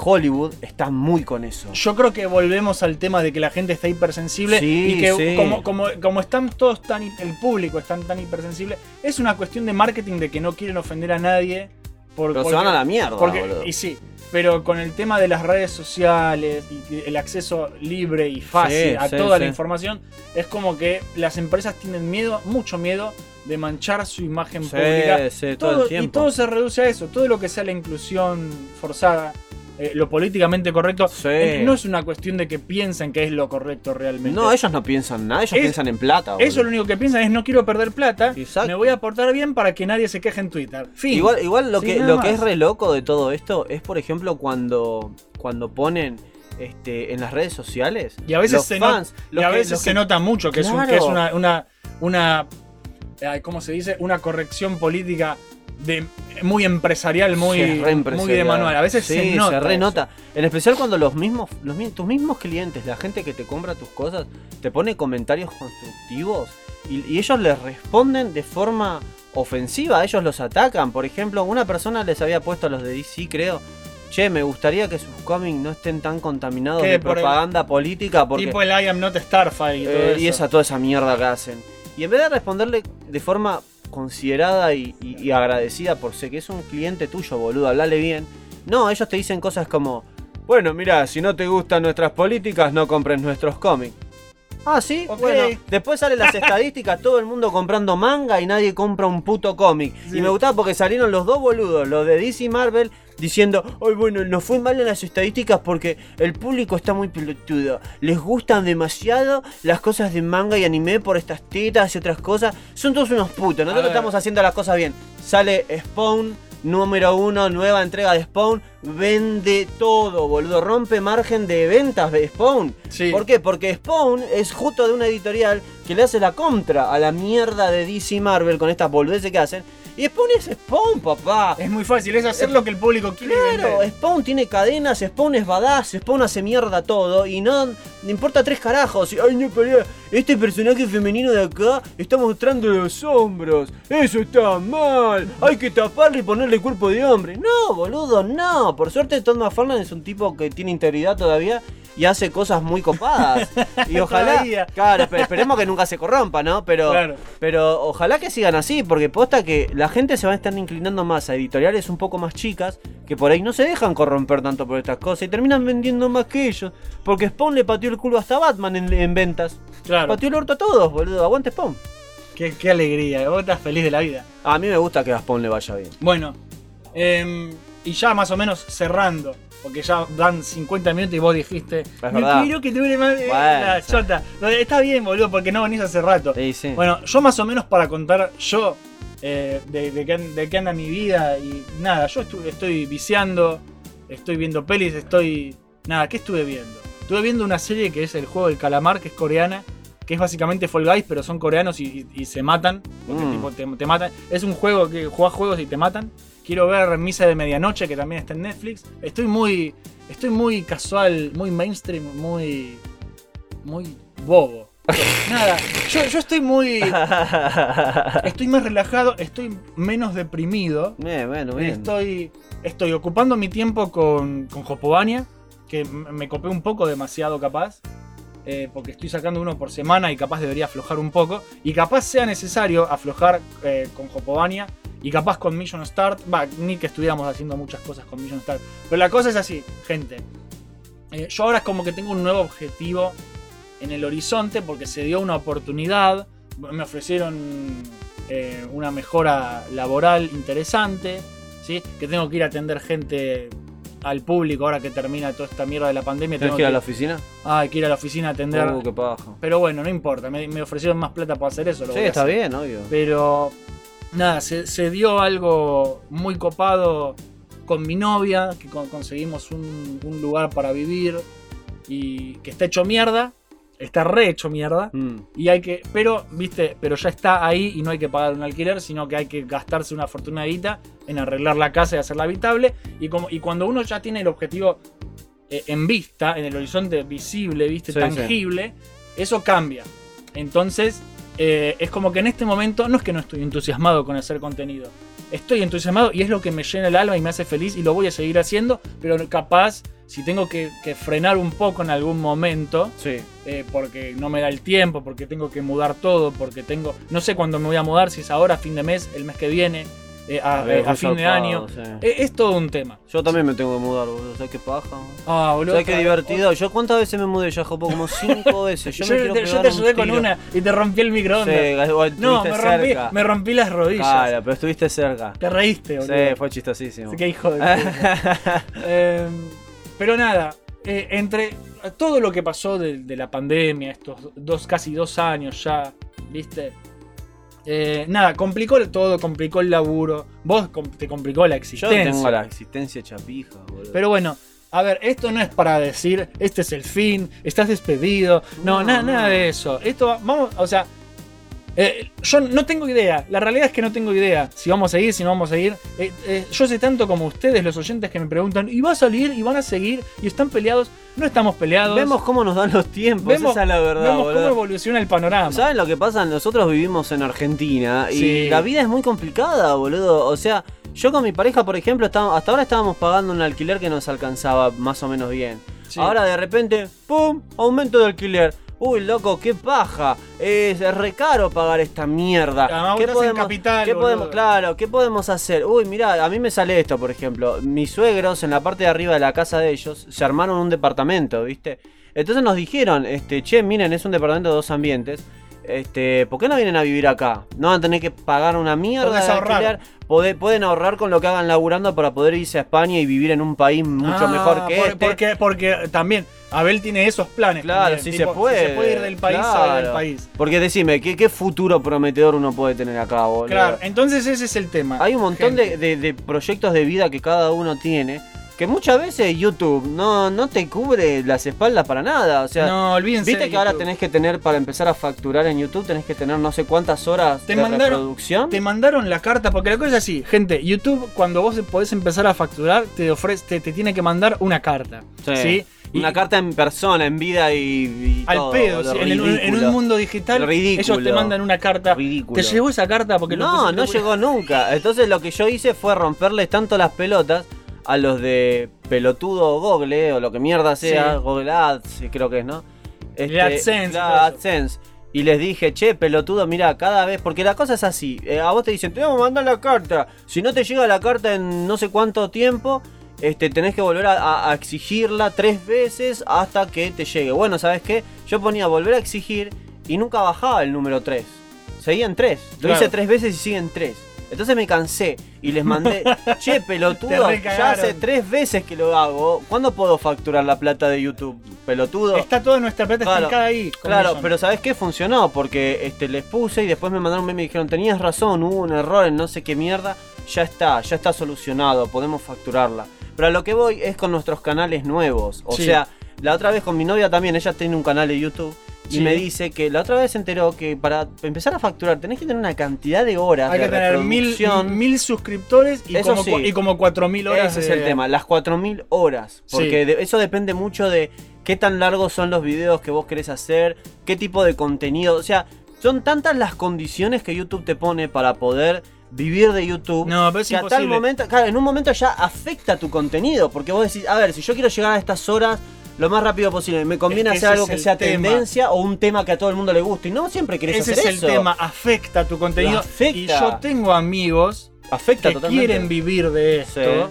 Hollywood está muy con eso. Yo creo que volvemos al tema de que la gente está hipersensible Sí, y que sí. como, como, como están todos tan, el público están tan hipersensible, es una cuestión de marketing de que no quieren ofender a nadie. Por, Pero se van a la mierda, porque- boludo. y sí, pero con el tema de las redes sociales y el acceso libre y fácil Sí, a toda la información, es como que las empresas tienen miedo, mucho miedo de manchar su imagen pública. todo el tiempo. Y todo se reduce a eso, todo lo que sea la inclusión forzada. Eh, lo políticamente correcto no es una cuestión de que piensen que es lo correcto realmente. No, ellos no piensan nada, ellos Es- piensan en plata. boludo. Eso lo único que piensan es no quiero perder plata, me voy a portar bien para que nadie se queje en Twitter. Fin. Igual, igual lo, Sí, que, lo que es re loco de todo esto es, por ejemplo, cuando, cuando ponen este, en las redes sociales. Y a veces, los se, fans, y a veces se que- nota mucho que, es, un- Claro. que es una, una, una ¿cómo se dice? Una corrección política de, muy empresarial, muy, Sí, muy de manual. A veces Sí, se nota. re eso. nota. En especial cuando los mismos, los, tus mismos clientes, la gente que te compra tus cosas, te pone comentarios constructivos y, y ellos les responden de forma ofensiva, ellos los atacan. Por ejemplo, una persona les había puesto a los de DC, creo. Che, me gustaría que sus cómics no estén tan contaminados de Por el- propaganda política porque Tipo el I am not Starfire y todo eh, eso. y esa toda esa mierda que hacen. Y en vez de responderle de forma considerada y, y- y agradecida por ser que es un cliente tuyo, boludo, hablale bien. No, ellos te dicen cosas como, bueno, mira, si no te gustan nuestras políticas, no compres nuestros cómics. Ah, sí, bueno. Después salen las estadísticas, todo el mundo comprando manga y nadie compra un puto cómic. Sí. Y me gustaba porque salieron los dos boludos, los de DC y Marvel, diciendo, ay bueno, nos fue mal en las estadísticas porque el público está muy pelotudo. Les gustan demasiado las cosas de manga y anime por estas tetas y otras cosas. Son todos unos putos, nosotros estamos haciendo las cosas bien. Sale Spawn, número uno, nueva entrega de Spawn, vende todo, boludo. Rompe margen de ventas de Spawn. Sí. ¿Por qué? Porque Spawn es justo de una editorial que le hace la contra a la mierda de DC Marvel con estas boludeces que hacen. Y Spawn es Spawn, papá. Es muy fácil, es hacer lo que el público quiere Claro, vender. Spawn tiene cadenas, Spawn es badass, Spawn hace mierda todo y no le importa tres carajos. Ay, no, pará, este personaje femenino de acá está mostrando los hombros. Eso está mal. Hay que taparle y ponerle cuerpo de hombre. No, boludo, no. Por suerte Todd McFarlane es un tipo que tiene integridad todavía y hace cosas muy copadas. Y ojalá, claro, espe- esperemos que nunca se corrompa, ¿no? Pero, Claro. pero ojalá que sigan así, porque posta que la gente se va a estar inclinando más a editoriales un poco más chicas, que por ahí no se dejan corromper tanto por estas cosas y terminan vendiendo más que ellos. Porque Spawn le pateó el culo hasta Batman en, en ventas. Claro. Pateó el orto a todos, boludo. Aguante Spawn. Qué, qué alegría, vos estás feliz de la vida. A mí me gusta que a Spawn le vaya bien. Bueno, em, y ya más o menos cerrando, porque ya dan 50 minutos y vos dijiste, me quiero que te dure más. Bueno, la chota. Está bien, boludo, porque no venís hace rato. Sí, sí. Bueno, yo más o menos para contar yo eh, de, de qué, an- de qué anda mi vida y nada, yo estoy viciando, estoy viendo pelis, estoy... Nada, ¿qué estuve viendo? Estuve viendo una serie que es el juego del calamar, que es coreana, que es básicamente Fall Guys, pero son coreanos y, y- y se matan. porque, Mm. tipo, te, te matan. Es un juego que jugás juegos y te matan. Quiero ver Misa de Medianoche, que también está en Netflix. Estoy muy. Estoy muy casual, muy mainstream, muy. muy bobo. Nada, yo, yo estoy muy. Estoy más relajado, estoy menos deprimido. Bien, bueno, bien. Estoy, estoy ocupando mi tiempo con, con que me copé un poco demasiado capaz, eh, porque estoy sacando uno por semana y capaz debería aflojar un poco, y capaz sea necesario aflojar eh, con Hopovania y capaz con Mission Start, va, ni que estuviéramos haciendo muchas cosas con Mission Start, pero la cosa es así, gente. Eh, yo ahora es como que tengo un nuevo objetivo en el horizonte porque se dio una oportunidad, me ofrecieron eh, una mejora laboral interesante, ¿sí? que tengo que ir a atender gente al público ahora que termina toda esta mierda de la pandemia. ¿Tienes que ir a la oficina? Ah, hay que ir a la oficina a atender. Uh, qué paja. Pero bueno, no importa, me, me ofrecieron más plata para hacer eso. lo Sí, está hacer. bien, obvio. Pero nada, se, se dio algo muy copado con mi novia, que con- conseguimos un, un lugar para vivir y que está hecho mierda, está re hecho mierda. Mm. Y hay que, pero, viste, pero ya está ahí y no hay que pagar un alquiler, sino que hay que gastarse una fortuna de guita en arreglar la casa y hacerla habitable. Y, como, y cuando uno ya tiene el objetivo eh, en vista, en el horizonte visible, viste, Sí, tangible, eso cambia. Entonces, eh, es como que en este momento no es que no estoy entusiasmado con hacer contenido. Estoy entusiasmado y es lo que me llena el alma y me hace feliz y lo voy a seguir haciendo, pero capaz si tengo que, que frenar un poco en algún momento, Sí. eh, porque no me da el tiempo, porque tengo que mudar todo, porque tengo, no sé cuándo me voy a mudar, si es ahora, fin de mes, el mes que viene, eh, a, Eh, a fin de año. sí. Eh, es todo un tema. Yo también me tengo que mudar, boludo. ¿Sabes qué paja? boludo? Ah, boludo. ¿Sabes qué divertido? Yo cuántas veces me mudé ya, Jopo, como cinco veces. Yo, Yo, me te, yo te un ayudé con una y te rompí el microondas. Sí, igual no, me rompí, cerca. me rompí las rodillas. Claro, pero estuviste cerca. Te reíste, boludo. Sí, fue chistosísimo. Así que hijo de puta. Eh, pero nada, eh, entre todo lo que pasó de, de la pandemia, estos dos, casi dos años ya, ¿viste? Eh, nada, complicó el todo, complicó el laburo. Vos com- te complicó la Yo existencia. tengo la existencia chapija, boludo. Pero bueno, a ver, esto no es para decir, este es el fin, estás despedido. No, No, nada, no. nada de eso. Esto, va- vamos, o sea, eh, yo no tengo idea. La realidad es que no tengo idea si vamos a seguir, si no vamos a seguir. Eh, eh, yo sé tanto como ustedes, los oyentes, que me preguntan, ¿y va a salir? ¿Y van a seguir? ¿Y están peleados? No estamos peleados. Vemos cómo nos dan los tiempos, Vemos- esa es la verdad, vemos boludo. cómo evoluciona el panorama. ¿Saben lo que pasa? Nosotros vivimos en Argentina y Sí. la vida es muy complicada, boludo. O sea, yo con mi pareja, por ejemplo, hasta ahora estábamos pagando un alquiler que nos alcanzaba más o menos bien. Sí. Ahora de repente, ¡pum! Aumento de alquiler. Uy, loco, qué paja. Es re caro pagar esta mierda. Además, ¿Qué podemos, capital, qué boludo. podemos, claro, ¿qué podemos hacer? Uy, mirá, a mí me sale esto, por ejemplo. Mis suegros en la parte de arriba de la casa de ellos se armaron un departamento, ¿viste? Entonces nos dijeron, este, che, miren, es un departamento de dos ambientes. Este, ¿por qué no vienen a vivir acá? No van a tener que pagar una mierda de alquiler. Pode- pueden ahorrar con lo que hagan laburando para poder irse a España y vivir en un país mucho Ah, mejor que por- este. Porque, porque también Abel tiene esos planes. Claro, también, tipo, se puede. Si se puede ir del país, va claro. del país. Porque decime, ¿qué, qué futuro prometedor uno puede tener acá, boludo? Claro, entonces ese es el tema. Hay un montón de- de proyectos de vida que cada uno tiene. Que muchas veces YouTube no, no te cubre las espaldas para nada. O sea, No, olvídense viste que ahora tenés que tener, para empezar a facturar en YouTube, tenés que tener no sé cuántas horas Te de mandaron- reproducción. Te mandaron la carta, porque la cosa es así, gente, YouTube cuando vos podés empezar a facturar, te ofrece, te, te tiene que mandar una carta. Sí. ¿sí? Y Una carta en persona, en vida y, y al todo, pedo, sí, en, el- en ridículo. un mundo digital, Ridículo. ellos te mandan una carta. Ridículo. ¿Te llegó esa carta? Porque lo No, puse- no lo- llegó nunca. Entonces lo que yo hice fue romperles tanto las pelotas a los de pelotudo Google o lo que mierda sea, Sí. Google Ads, creo que es, ¿no? Este, AdSense, eso. AdSense. Y les dije, che, pelotudo, mira, cada vez, porque la cosa es así, eh, a vos te dicen, te vamos a mandar la carta, si no te llega la carta en no sé cuánto tiempo, este, tenés que volver a, a- a exigirla tres veces hasta que te llegue. Bueno, ¿sabes qué? Yo ponía volver a exigir y nunca bajaba el número 3. Seguían 3. Lo Claro. hice tres veces y siguen 3. Entonces me cansé y les mandé, che, pelotudo, ya hace tres veces que lo hago. ¿Cuándo puedo facturar la plata de YouTube? Pelotudo. Está toda nuestra plata Claro, estancada ahí. Claro, pero ¿sabes qué? Funcionó porque este, les puse y después me mandaron un meme y dijeron, tenías razón, hubo un error en no sé qué mierda. Ya está, ya está solucionado, podemos facturarla. Pero a lo que voy es con nuestros canales nuevos. O Sí. sea, la otra vez con mi novia también, ella tiene un canal de YouTube. Y me dice que la otra vez se enteró que para empezar a facturar tenés que tener una cantidad de horas Hay de que tener mil, mil suscriptores y Eso como, sí. cu- y como 4000 horas. Ese es el tema, las 4000 horas. Porque Sí. de- eso depende mucho de qué tan largos son los videos que vos querés hacer, qué tipo de contenido. O sea, son tantas las condiciones que YouTube te pone para poder vivir de YouTube. No, pero es que a tal imposible. momento, claro, en un momento ya afecta tu contenido. Porque vos decís, a ver, si yo quiero llegar a estas horas lo más rápido posible, me conviene Es que hacer ese algo es que sea tema. tendencia o un tema que a todo el mundo le guste. Y no siempre querés Ese hacer es eso. el tema, afecta tu contenido. Afecta. Y yo tengo amigos Afecta que totalmente. quieren vivir de esto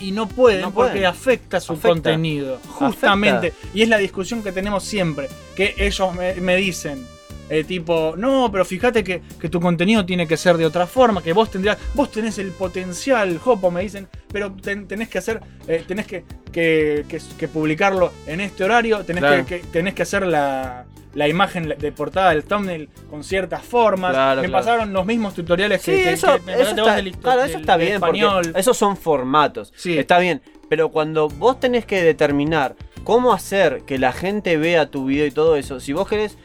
y no pueden No porque afecta su Afecta. contenido. Justamente. Y es la discusión que tenemos siempre. Que ellos me, me dicen. Eh, tipo, no, pero fíjate que, que tu contenido tiene que ser de otra forma, que vos tendrías, vos tenés el potencial, Jopo, me dicen, pero ten- tenés que hacer, eh, tenés que, que, que- que publicarlo en este horario, tenés, Claro. que, que- tenés que hacer la, la imagen de portada del thumbnail con ciertas formas. Claro, me claro. pasaron los mismos tutoriales Sí, que, eso, que me eso está, del- claro, eso está bien, español. esos son formatos. Sí. Está bien, pero cuando vos tenés que determinar cómo hacer que la gente vea tu video y todo eso, si vos querés,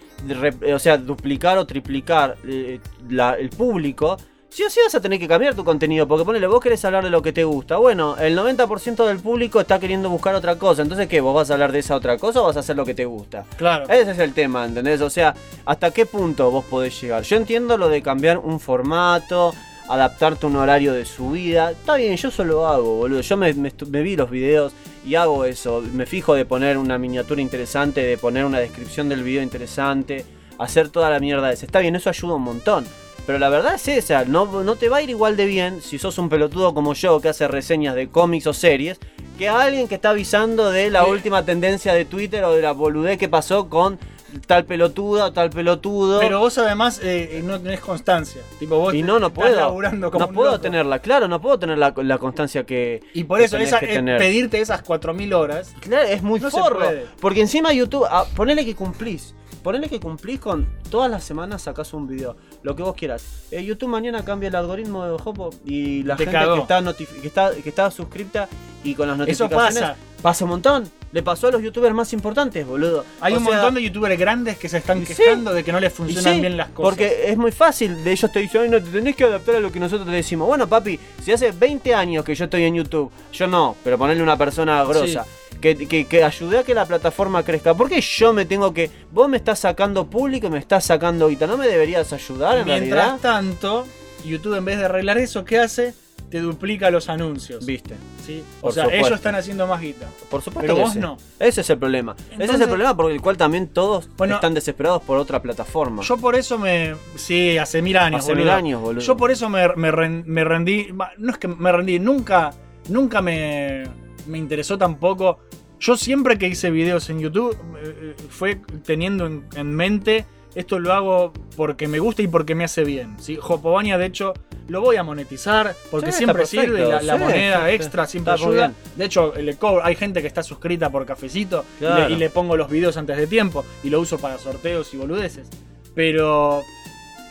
o sea, duplicar o triplicar eh, la- el público, sí o sí vas a tener que cambiar tu contenido, porque ponele, vos querés hablar de lo que te gusta. Bueno, el 90% del público está queriendo buscar otra cosa. Entonces, ¿qué? ¿Vos vas a hablar de esa otra cosa o vas a hacer lo que te gusta? Claro. Ese es el tema, ¿entendés? O sea, ¿hasta qué punto vos podés llegar? Yo entiendo lo de cambiar un formato, adaptarte a un horario de subida. Está bien, yo solo hago, boludo. Yo me, me vi los videos y hago eso. Me fijo de poner una miniatura interesante, de poner una descripción del video interesante, hacer toda la mierda esa. Está bien, eso ayuda un montón. Pero la verdad es esa, no, no te va a ir igual de bien si sos un pelotudo como yo que hace reseñas de cómics o series que a alguien que está avisando de la Sí. última tendencia de Twitter o de la boludez que pasó con tal pelotuda o tal pelotudo. Pero vos además eh, no tenés constancia. Tipo, vos y no, no puedo. laburando como No puedo loco. tenerla, claro, no puedo tener la, la constancia que. Y por eso, esa, que eh, tener. pedirte esas 4000 horas. Claro, es muy No se forro. puede. Porque encima YouTube, ah, ponele que cumplís. Ponele que cumplís con todas las semanas sacás un video. Lo que vos quieras. Eh, YouTube mañana cambia el algoritmo de Hopo y la Te gente cagó. que está, que, está, que está suscripta y con las Eso notificaciones. pasa. Pasa un montón. Le pasó a los youtubers más importantes, boludo. Hay O un sea, montón de youtubers grandes que se están y sí. quejando de que no les funcionan sí, bien las cosas. Porque es muy fácil. De ellos te dicen, "Ay, no te tenés que adaptar a lo que nosotros te decimos. Bueno, papi, si hace 20 años que yo estoy en YouTube, yo no, pero ponerle una persona grosa. Que, que, que ayude a que la plataforma crezca. ¿Por qué yo me tengo que.? Vos me estás sacando público y me estás sacando guita. ¿No me deberías ayudar en Mientras realidad? tanto, YouTube en vez de arreglar eso, ¿qué hace? Te duplica los anuncios. Viste. ¿sí? O sea, supuesto. ellos están haciendo más guita. Por supuesto Pero vos no. Ese es el problema. Ese es el problema por el cual también todos Bueno, están desesperados por otra plataforma. Yo por eso me. Sí, hace mil años. Hace mil años, boludo. Yo por eso me, me me rendí. No es que me rendí, nunca. Nunca me, me interesó tampoco. Yo siempre que hice videos en YouTube eh, eh, fue teniendo en, en mente. Esto lo hago porque me gusta y porque me hace bien. ¿sí? Hopobania, de hecho, lo voy a monetizar porque Sí, siempre sirve. La, la sí, moneda extra siempre Está ayuda. bien. De hecho, le cobro- hay gente que está suscrita por cafecito y le- Claro. y, le, pongo los videos antes de tiempo y lo uso para sorteos y boludeces. Pero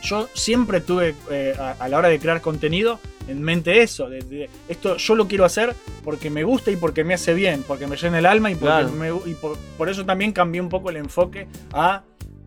yo siempre tuve eh, a, a la hora de crear contenido en mente eso. de- de- esto yo lo quiero hacer porque me gusta y porque me hace bien, porque me llena el alma y, porque Claro. me gu- y por, por eso también cambié un poco el enfoque a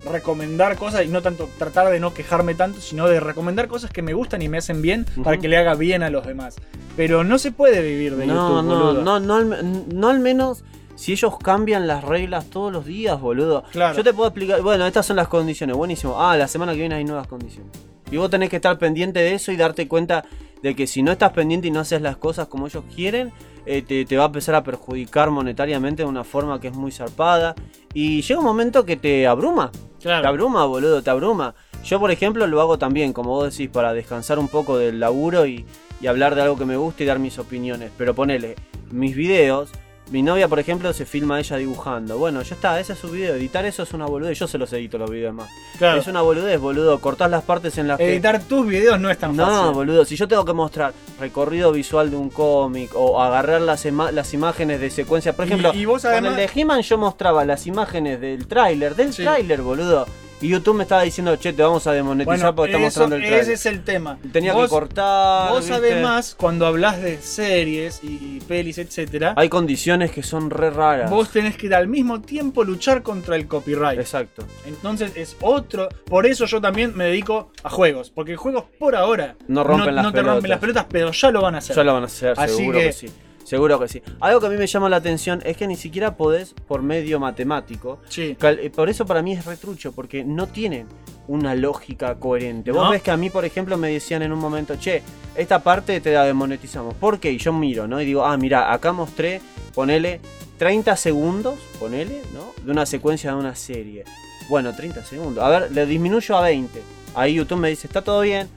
recomendar cosas y no tanto tratar de no quejarme tanto, sino de recomendar cosas que me gustan y me hacen bien para que le haga bien a los demás. Pero no se puede vivir de no, YouTube, no, boludo. no, no, al, no al menos si ellos cambian las reglas todos los días, boludo. Claro. Yo te puedo explicar, bueno, estas son las condiciones, buenísimo. Ah, la semana que viene hay nuevas condiciones. Y vos tenés que estar pendiente de eso y darte cuenta de que si no estás pendiente y no haces las cosas como ellos quieren, eh, te, te va a empezar a perjudicar monetariamente de una forma que es muy zarpada. Y llega un momento que te abruma. Claro. Te abruma, boludo, te abruma. Yo, por ejemplo, lo hago también, como vos decís, para descansar un poco del laburo y, y hablar de algo que me gusta y dar mis opiniones. Pero ponele, mis videos, mi novia, por ejemplo, se filma ella dibujando. Bueno, ya está, ese es su video. Editar eso es una boludez. Yo se los edito los videos más. Claro. Es una boludez, boludo. Cortás las partes en las que. Editar tus videos no es tan No, fácil. boludo, si yo tengo que mostrar recorrido visual de un cómic o agarrar las, las imágenes de secuencia, por ejemplo, y vos con el de He-Man yo mostraba las imágenes del tráiler, del Sí. tráiler, boludo. Y YouTube me estaba diciendo, che, te vamos a demonetizar Bueno, porque está eso- mostrando el tráiler. ese es el tema. Tenía Vos- que cortar. Vos ¿viste? además, cuando hablas de series y, y pelis, etcétera, Hay condiciones que son re raras. vos tenés que al mismo tiempo luchar contra el copyright. Exacto. Entonces es otro. Por eso yo también me dedico a juegos. Porque juegos por ahora No rompen las no te rompen pelotas. las pelotas, pero ya lo van a hacer. Ya lo van a hacer, Así seguro que... que- sí. Seguro que sí. Algo que a mí me llama la atención es que ni siquiera podés, por medio matemático, Sí. cal- eh, por eso para mí es retrucho, porque no tienen una lógica coherente. Vos ves que a mí, por ejemplo, me decían en un momento, che, esta parte te la demonetizamos. ¿Por qué? Y yo miro, ¿no? Y digo, ah, mira, acá mostré, ponele 30 segundos, ponele, ¿no? De una secuencia de una serie. Bueno, 30 segundos. A ver, le disminuyo a 20. Ahí YouTube me dice, está todo bien.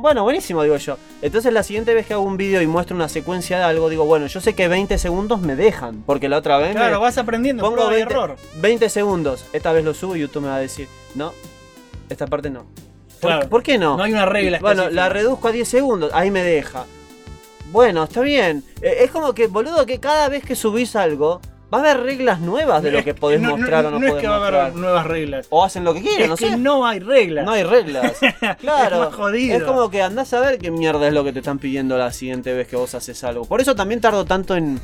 Bueno, buenísimo, digo yo. Entonces la siguiente vez que hago un vídeo y muestro una secuencia de algo, digo, bueno, yo sé que 20 segundos me dejan, porque la otra vez me- Claro, vas aprendiendo. pongo prueba y 20, error. 20 segundos. Esta vez lo subo y YouTube me va a decir, no, esta parte no. ¿Por, Claro. por qué no? No hay una regla Bueno, específica. la reduzco a 10 segundos, ahí me deja. Bueno, está bien. Eh, es como que, boludo, que cada vez que subís algo, va a haber reglas nuevas de lo Es que podés no- no- mostrar o no, No es podés que va a mostrar. haber nuevas reglas. O hacen lo que quieren, es no que sé. no hay reglas. No hay reglas. Claro. Es jodido. Es como que andás a ver qué mierda es lo que te están pidiendo la siguiente vez que vos haces algo. Por eso también tardo tanto en,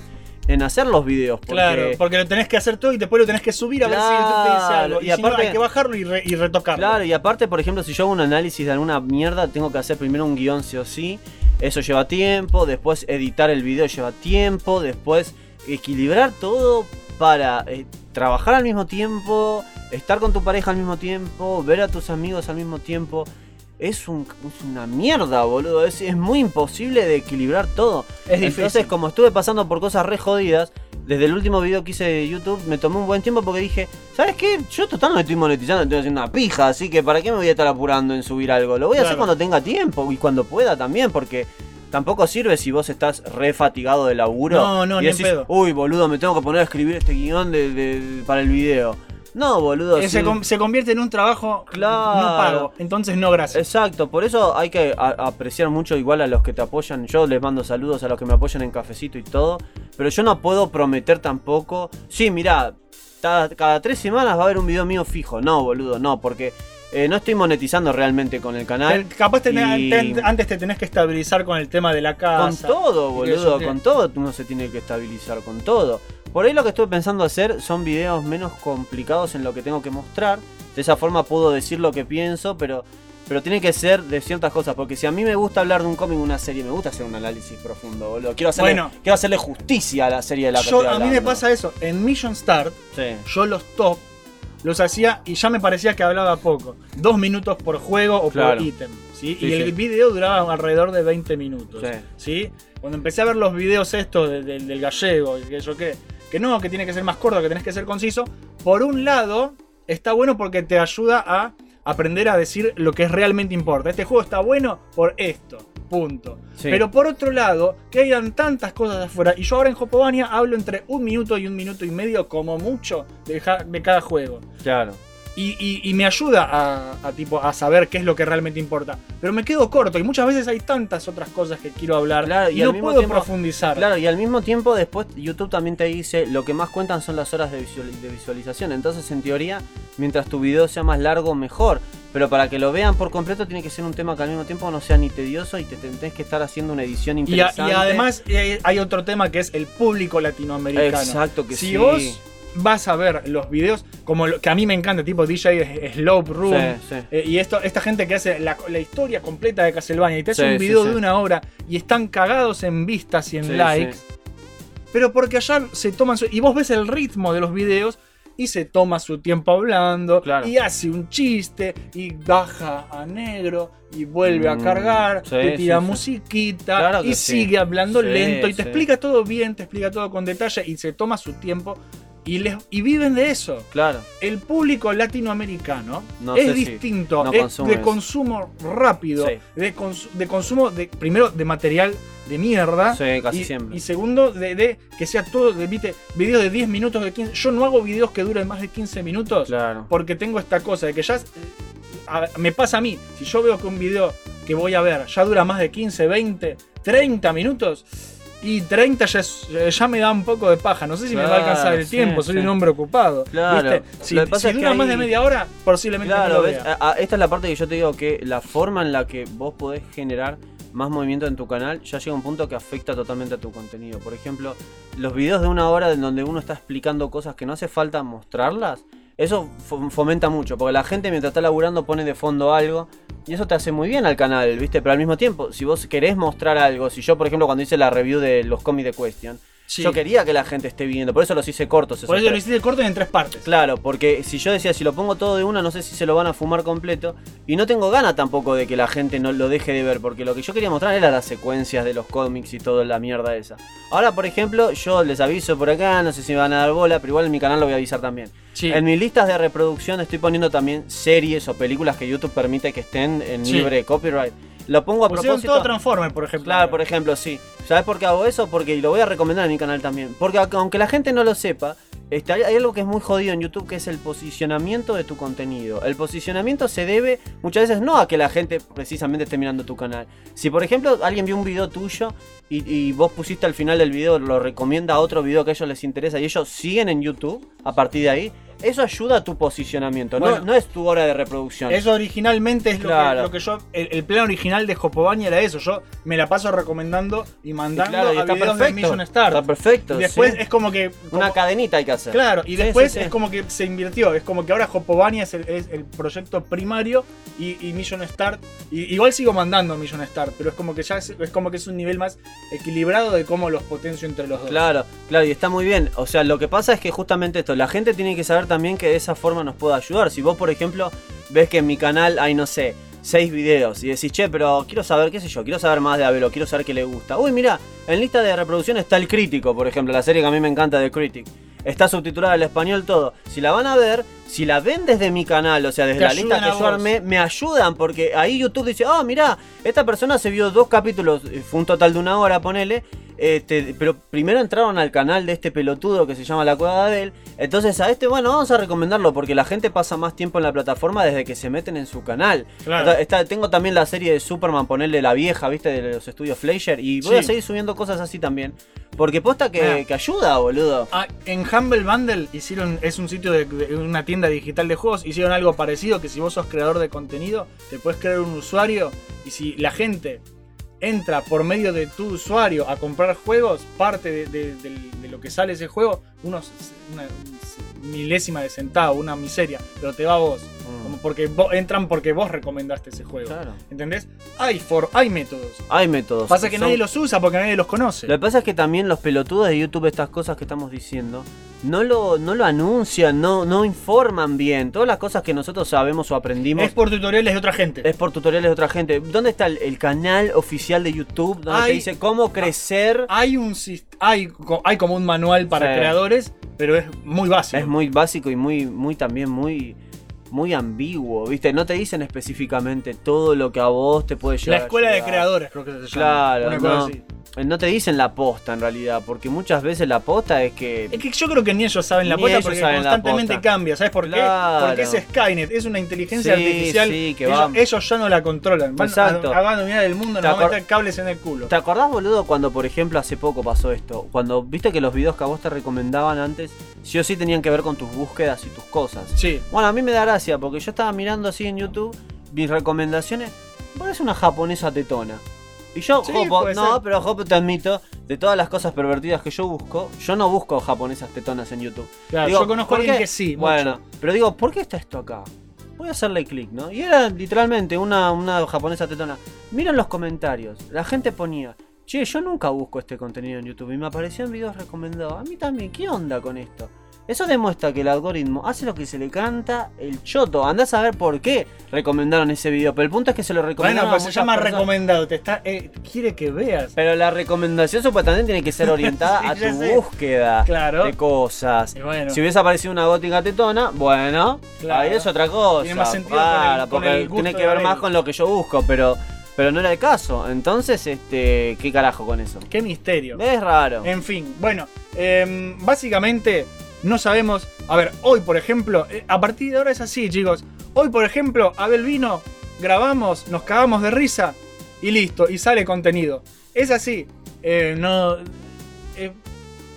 en hacer los videos. Porque, Claro, porque lo tenés que hacer todo y después lo tenés que subir a ver si YouTube te dice algo. y Y, si no, aparte- hay que bajarlo y, re- y retocarlo. Claro, y aparte, por ejemplo, si yo hago un análisis de alguna mierda, tengo que hacer primero un guion sí o sí. Eso lleva tiempo, después editar el video lleva tiempo, después equilibrar todo para eh, trabajar al mismo tiempo, estar con tu pareja al mismo tiempo, ver a tus amigos al mismo tiempo. Es, un- es una mierda, boludo. Es, es muy imposible de equilibrar todo. Es difícil. Entonces, como estuve pasando por cosas re jodidas, desde el último video que hice de YouTube me tomé un buen tiempo porque dije, ¿sabes qué? Yo total no estoy monetizando, estoy haciendo una pija, así que ¿para qué me voy a estar apurando en subir algo? Lo voy a hacer cuando tenga tiempo y cuando pueda también, porque tampoco sirve si vos estás re fatigado de laburo. No, no, y ni pedo. uy, boludo, me tengo que poner a escribir este guion de, de- para el video. No, boludo. Eh, se, con- se convierte en un trabajo Claro. no pago. Entonces no, gracias. Exacto, por eso hay que apreciar mucho igual a los que te apoyan. Yo les mando saludos a los que me apoyan en cafecito y todo. Pero yo no puedo prometer tampoco. Sí, mirá, cada, cada tres semanas va a haber un video mío fijo. No, boludo, no, porque eh, no estoy monetizando realmente con el canal. Capaz tenés- y- te- antes te tenés que estabilizar con el tema de la Con casa. todo, Y eso boludo, con todo uno se tiene que estabilizar, con todo. Por ahí lo que estoy pensando hacer son videos menos complicados en lo que tengo que mostrar. De esa forma puedo decir lo que pienso, pero, pero tiene que ser de ciertas cosas. Porque si a mí me gusta hablar de un cómic, una serie, me gusta hacer un análisis profundo, boludo. Quiero hacerle, Bueno. quiero hacerle justicia a la serie de la que Yo, estoy a mí me pasa eso. En Mission Start, Sí. yo los top los hacía y ya me parecía que hablaba poco. Dos minutos por juego o Claro. por ítem. ¿sí? Sí, y el video duraba alrededor de 20 minutos. Sí. ¿sí? Cuando empecé a ver los videos estos de- de- del gallego, y que yo qué, que no, que tiene que ser más corto, que tenés que ser conciso. Por un lado, está bueno porque te ayuda a aprender a decir lo que realmente importa. Este juego está bueno por esto. Punto. Sí. Pero por otro lado, que hayan tantas cosas afuera. Y yo ahora en Hopovania hablo entre un minuto y un minuto y medio, como mucho, de, cada juego. Claro. Y, y- y me ayuda a, a, tipo, a saber qué es lo que realmente importa. Pero me quedo corto y muchas veces hay tantas otras cosas que quiero hablar Claro, y, no puedo tiempo- profundizar. Claro, y al mismo tiempo después YouTube también te dice lo que más cuentan son las horas de visualización. Entonces, en teoría, mientras tu video sea más largo, mejor. Pero para que lo vean por completo tiene que ser un tema que al mismo tiempo no sea ni tedioso y te tenés que estar haciendo una edición Y, a- interesante. y además eh, hay otro tema que es el público latinoamericano. Exacto que si sí. vos vas a ver los videos como lo que a mí me encanta, tipo DJ Slope Room, Sí, sí. eh, y esto, esta gente que hace la, la historia completa de Castlevania y te hace un video de una hora y están cagados en vistas y en likes, pero porque allá se toman su, y vos ves el ritmo de los videos y se toma su tiempo hablando Claro. y hace un chiste y baja a negro y vuelve a Mm, cargar, sí, te tira sí, musiquita Claro y sigue hablando lento y te explica todo bien, te explica todo con detalle y se toma su tiempo y, les, y viven de eso. Claro. El público latinoamericano No es si distinto, no es de consumo rápido, Sí. de, cons- de consumo de primero de material de mierda Sí, casi y, siempre. y segundo de, de que sea todo de viste, videos de 10 minutos de 15. Yo no hago videos que duren más de 15 minutos Claro. porque tengo esta cosa de que ya a- me pasa a mí, si yo veo que un video que voy a ver ya dura más de 15, 20, 30 minutos y 30 ya, es- ya me da un poco de paja. No sé si me va a alcanzar el sí, tiempo, soy sí. un hombre ocupado. Claro. ¿viste? Si, Lo que pasa si es que dura más hay- de media hora, posiblemente no Claro, lo ¿ves? vea. A- a- esta es la parte que yo te digo que la forma en la que vos podés generar más movimiento en tu canal ya llega a un punto que afecta totalmente a tu contenido. Por ejemplo, los videos de una hora en donde uno está explicando cosas que no hace falta mostrarlas, eso fo- fomenta mucho, porque la gente mientras está laburando pone de fondo algo y eso te hace muy bien al canal, ¿viste? Pero al mismo tiempo, si vos querés mostrar algo, si yo por ejemplo cuando hice la review de los cómics de Question, Sí. yo quería que la gente esté viendo, por eso los hice cortos. Por eso lo tres. hiciste corto y en tres partes. Claro, porque si yo decía, si lo pongo todo de una, no sé si se lo van a fumar completo. Y no tengo gana tampoco de que la gente no lo deje de ver, porque lo que yo quería mostrar era las secuencias de los cómics y toda la mierda esa. Ahora, por ejemplo, yo les aviso por acá, no sé si me van a dar bola, pero igual en mi canal lo voy a avisar también. Sí. En mis listas de reproducción estoy poniendo también series o películas que YouTube permite que estén en Sí. libre copyright. Lo pongo a Pusieron propósito. todo Transformer, por ejemplo. Claro, por ejemplo, sí. ¿Sabes por qué hago eso? Porque y lo voy a recomendar en mi canal también. Porque aunque la gente no lo sepa, este, hay, hay algo que es muy jodido en YouTube que es el posicionamiento de tu contenido. El posicionamiento se debe muchas veces no a que la gente precisamente esté mirando tu canal. Si por ejemplo alguien vio un video tuyo y, y vos pusiste al final del video, lo recomienda a otro video que a ellos les interesa y ellos siguen en YouTube a partir de ahí, eso ayuda a tu posicionamiento, no- Bueno. no, es tu hora de reproducción. Eso originalmente es lo, Claro. que, lo que yo. El, el plan original de Jopobani era eso. Yo me la paso recomendando y mandando claro, y a está videos perfecto. de Million Star. Está perfecto, Y después sí. es como que. Una como- cadenita hay que hacer. Claro, y después sí, sí. es como que se invirtió. Es como que ahora Jopobani es el, es el proyecto primario y, y Million Start. y- igual sigo mandando Million Start, pero es como que ya es, es como que es un nivel más equilibrado de cómo los potencio entre los dos. Claro, claro, y está muy bien. O sea, lo que pasa es que justamente esto, la gente tiene que saber también que de esa forma nos puede ayudar. Si vos, por ejemplo, ves que en mi canal hay, no sé, seis videos y decís, che, pero quiero saber, qué sé yo, quiero saber más de Abelo, quiero saber qué le gusta. Uy, mira, en lista de reproducción está El Crítico, por ejemplo, la serie que a mí me encanta de Critic. Está subtitulada al español todo. Si la van a ver, si la ven desde mi canal, o sea, desde Te la lista que yo armé, me ayudan porque ahí YouTube dice, ah, mira, esta persona se vio dos capítulos, eh, fue un total de una hora, ponele, este, pero primero entraron al canal de este pelotudo que se llama La Cueva de Abel, entonces a este, bueno, vamos a recomendarlo porque la gente pasa más tiempo en la plataforma desde que se meten en su canal. Claro. Está- está- tengo también la serie de Superman, ponerle la vieja, viste, de los estudios Fleischer, y voy Sí. a seguir subiendo cosas así también, porque posta que, que ayuda, boludo. Ah, en Humble Bundle hicieron, es un sitio de, de una tienda digital de juegos, hicieron algo parecido que si vos sos creador de contenido, te puedes crear un usuario y si la gente entra por medio de tu usuario a comprar juegos, parte de, de- de lo que sale ese juego, unos, una milésima de centavo, una miseria, pero te va a vos. Como porque entran porque vos recomendaste ese juego. Claro. ¿Entendés? Hay, for, hay métodos. Hay métodos. Pasa que Son- nadie los usa porque nadie los conoce. Lo que pasa es que también los pelotudos de YouTube, estas cosas que estamos diciendo, no lo, no lo anuncian, no, no informan bien. Todas las cosas que nosotros sabemos o aprendimos. Es por tutoriales de otra gente. Es por tutoriales de otra gente. ¿Dónde está el, el canal oficial de YouTube donde te Hay- dice cómo crecer? Hay un hay, hay como un manual para Sí. creadores, pero es muy básico. Es muy básico y muy, muy también muy, muy ambiguo, ¿viste? No te dicen específicamente todo lo que a vos te puede La llegar. a escuela de creadores, creo que se llama. Claro, Una cosa no, así. No te dicen la posta en realidad, porque muchas veces la posta es que Es que yo creo que ni ellos saben la posta porque constantemente cambia. ¿Sabes por Claro. qué? Porque es Skynet, es una inteligencia Sí, artificial. sí, que ellos, va- ellos ya no la controlan. Van Exacto. a, a dominar el mundo, ¿Te nos van a meter cables en el culo. ¿Te acordás, boludo, cuando por ejemplo hace poco pasó esto? Cuando viste que los videos que a vos te recomendaban antes, sí o sí tenían que ver con tus búsquedas y tus cosas. Sí. Bueno, a mí me da gracia porque yo estaba mirando así en YouTube mis recomendaciones. Parece una japonesa tetona. Y yo, Sí, Jopo, puede no, ser. pero Jopo te admito, de todas las cosas pervertidas que yo busco, yo no busco japonesas tetonas en YouTube. Claro, yo conozco a ¿por alguien qué? que sí, Bueno, mucho. pero digo, ¿por qué está esto acá? Voy a hacerle clic, ¿no? Y era literalmente una, una japonesa tetona. Miren los comentarios. La gente ponía, che, yo nunca busco este contenido en YouTube y me aparecían videos recomendados. A mí también, ¿qué onda con esto? Eso demuestra que el algoritmo hace lo que se le canta el choto. Andás a ver por qué recomendaron ese video. Pero el punto es que se lo Bueno, recomendaron. pues a se llama personas. recomendado. Te está, eh, quiere que veas. Pero la recomendación supuestamente tiene que ser orientada Sí, a tu sé. búsqueda Claro. de cosas. Bueno. Si hubiese aparecido una gótica tetona, bueno, Claro. ahí es otra cosa. Tiene más sentido con el- Claro, con porque el tiene que ver más con lo que yo busco, pero, pero no era el caso. Entonces, este, ¿qué carajo con eso? Qué misterio. Es raro. En fin, bueno, em, básicamente no sabemos. A ver, hoy por ejemplo, eh, a partir de ahora es así, chicos. Hoy por ejemplo, Abel vino, grabamos, nos cagamos de risa y listo, y sale contenido. Es así. Eh, no. eh,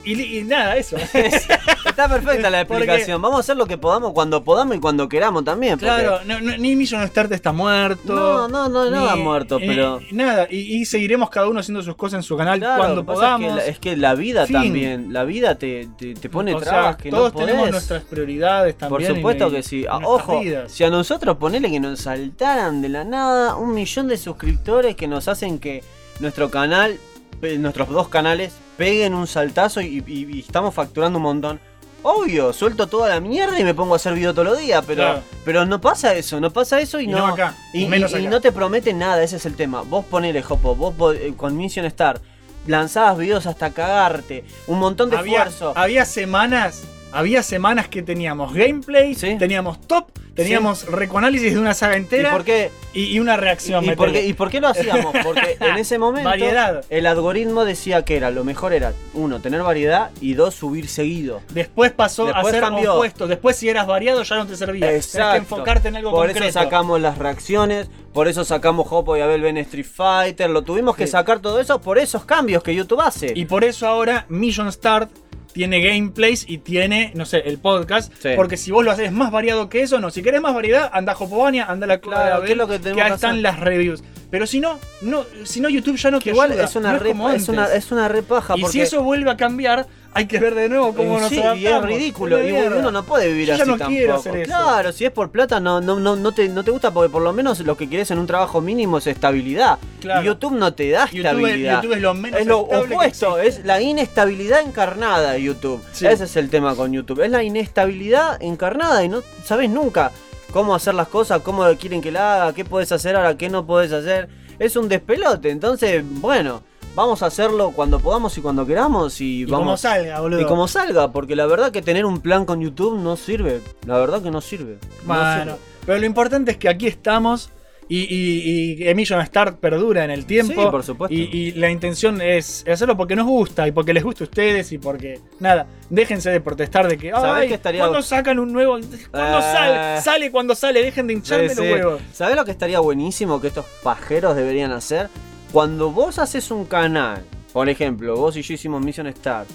y, nada, eso. Está perfecta la Porque- explicación. Vamos a hacer lo que podamos cuando podamos y cuando queramos también. porque- Claro, no, no, ni Million Start está muerto. No, no, no, nada muerto, eh, pero- Nada, y, y seguiremos cada uno haciendo sus cosas en su canal Claro, cuando podamos. Es que, la, es que la vida Fin. también, la vida te, te, te pone O sea, trabas que todos no tenemos podés. nuestras prioridades Por también. supuesto en- que sí. Ah, Ojo, vidas. si a nosotros ponele que nos saltaran de la nada un millón de suscriptores que nos hacen que nuestro canal, pe- nuestros dos canales, peguen un saltazo y, y- y estamos facturando un montón. Obvio, suelto toda la mierda y me pongo a hacer video todos los días, pero, Claro. pero no pasa eso, no pasa eso y, Y no, no acá, y, menos no te promete nada, ese es el tema. Vos ponele, Jopo, vos eh, con Mission Star lanzabas videos hasta cagarte, un montón de había, esfuerzo. había semanas, había semanas que teníamos gameplay, teníamos top, teníamos recoanálisis de una saga entera ¿Y por qué? y, y una reacción. ¿Y por, qué, ¿Y por qué lo hacíamos? Porque en ese momento Variedad. el algoritmo decía que era lo mejor era, uno, tener variedad y dos, subir seguido. Después pasó Después a ser cambió. opuesto. Después, si eras variado, ya no te servía. Tenés Exacto. que enfocarte en algo por concreto. eso sacamos las reacciones, por eso sacamos Hopo y Abel Ben Street Fighter, lo tuvimos que Sí. sacar todo eso por esos cambios que YouTube hace. Y por eso ahora Million Start tiene gameplays y tiene, no sé, el podcast. Sí. Porque si vos lo haces más variado que eso, no. Si querés más variedad, anda a Jopobania, anda a la Cueva Claro, ¿qué es lo que tenemos ahí que están hacer? las reviews. Pero si no, no, si no YouTube ya no te Igual ayuda, es una, no re, como es, una, es repaja. Y porque... si eso vuelve a cambiar, hay que ver de nuevo cómo nos y es adaptamos. ridículo. Y uno no puede vivir Yo ya así no tampoco. quiero hacer eso. Claro, si es por plata no, no, no, no, te, no te gusta porque por lo menos lo que quieres en un trabajo mínimo es estabilidad. Claro. Y YouTube no te da YouTube, estabilidad. YouTube es lo menos es lo opuesto, es la inestabilidad encarnada de YouTube. Sí. Ese es el tema con YouTube. Es la inestabilidad encarnada y no sabes nunca cómo hacer las cosas, cómo quieren que la haga, qué puedes hacer ahora, qué no puedes hacer. Es un despelote. Entonces, bueno, vamos a hacerlo cuando podamos y cuando queramos y, Y vamos como salga, boludo. y como salga, porque la verdad que tener un plan con YouTube no sirve. La verdad que no sirve. No Bueno, sirve. pero lo importante es que aquí estamos y, y, y Emission Start perdura en el tiempo. Sí, por supuesto. Y, y la intención es hacerlo porque nos gusta y porque les gusta a ustedes y porque, nada, déjense de protestar de que, ¿Sabés ay, que estaría- ¿cuándo sacan un nuevo? ¿Cuándo Eh. sale? Sale cuando sale, dejen de hincharme los huevos. ¿Sabés lo que estaría buenísimo que estos pajeros deberían hacer? Cuando vos haces un canal, por ejemplo, vos y yo hicimos Mission Star.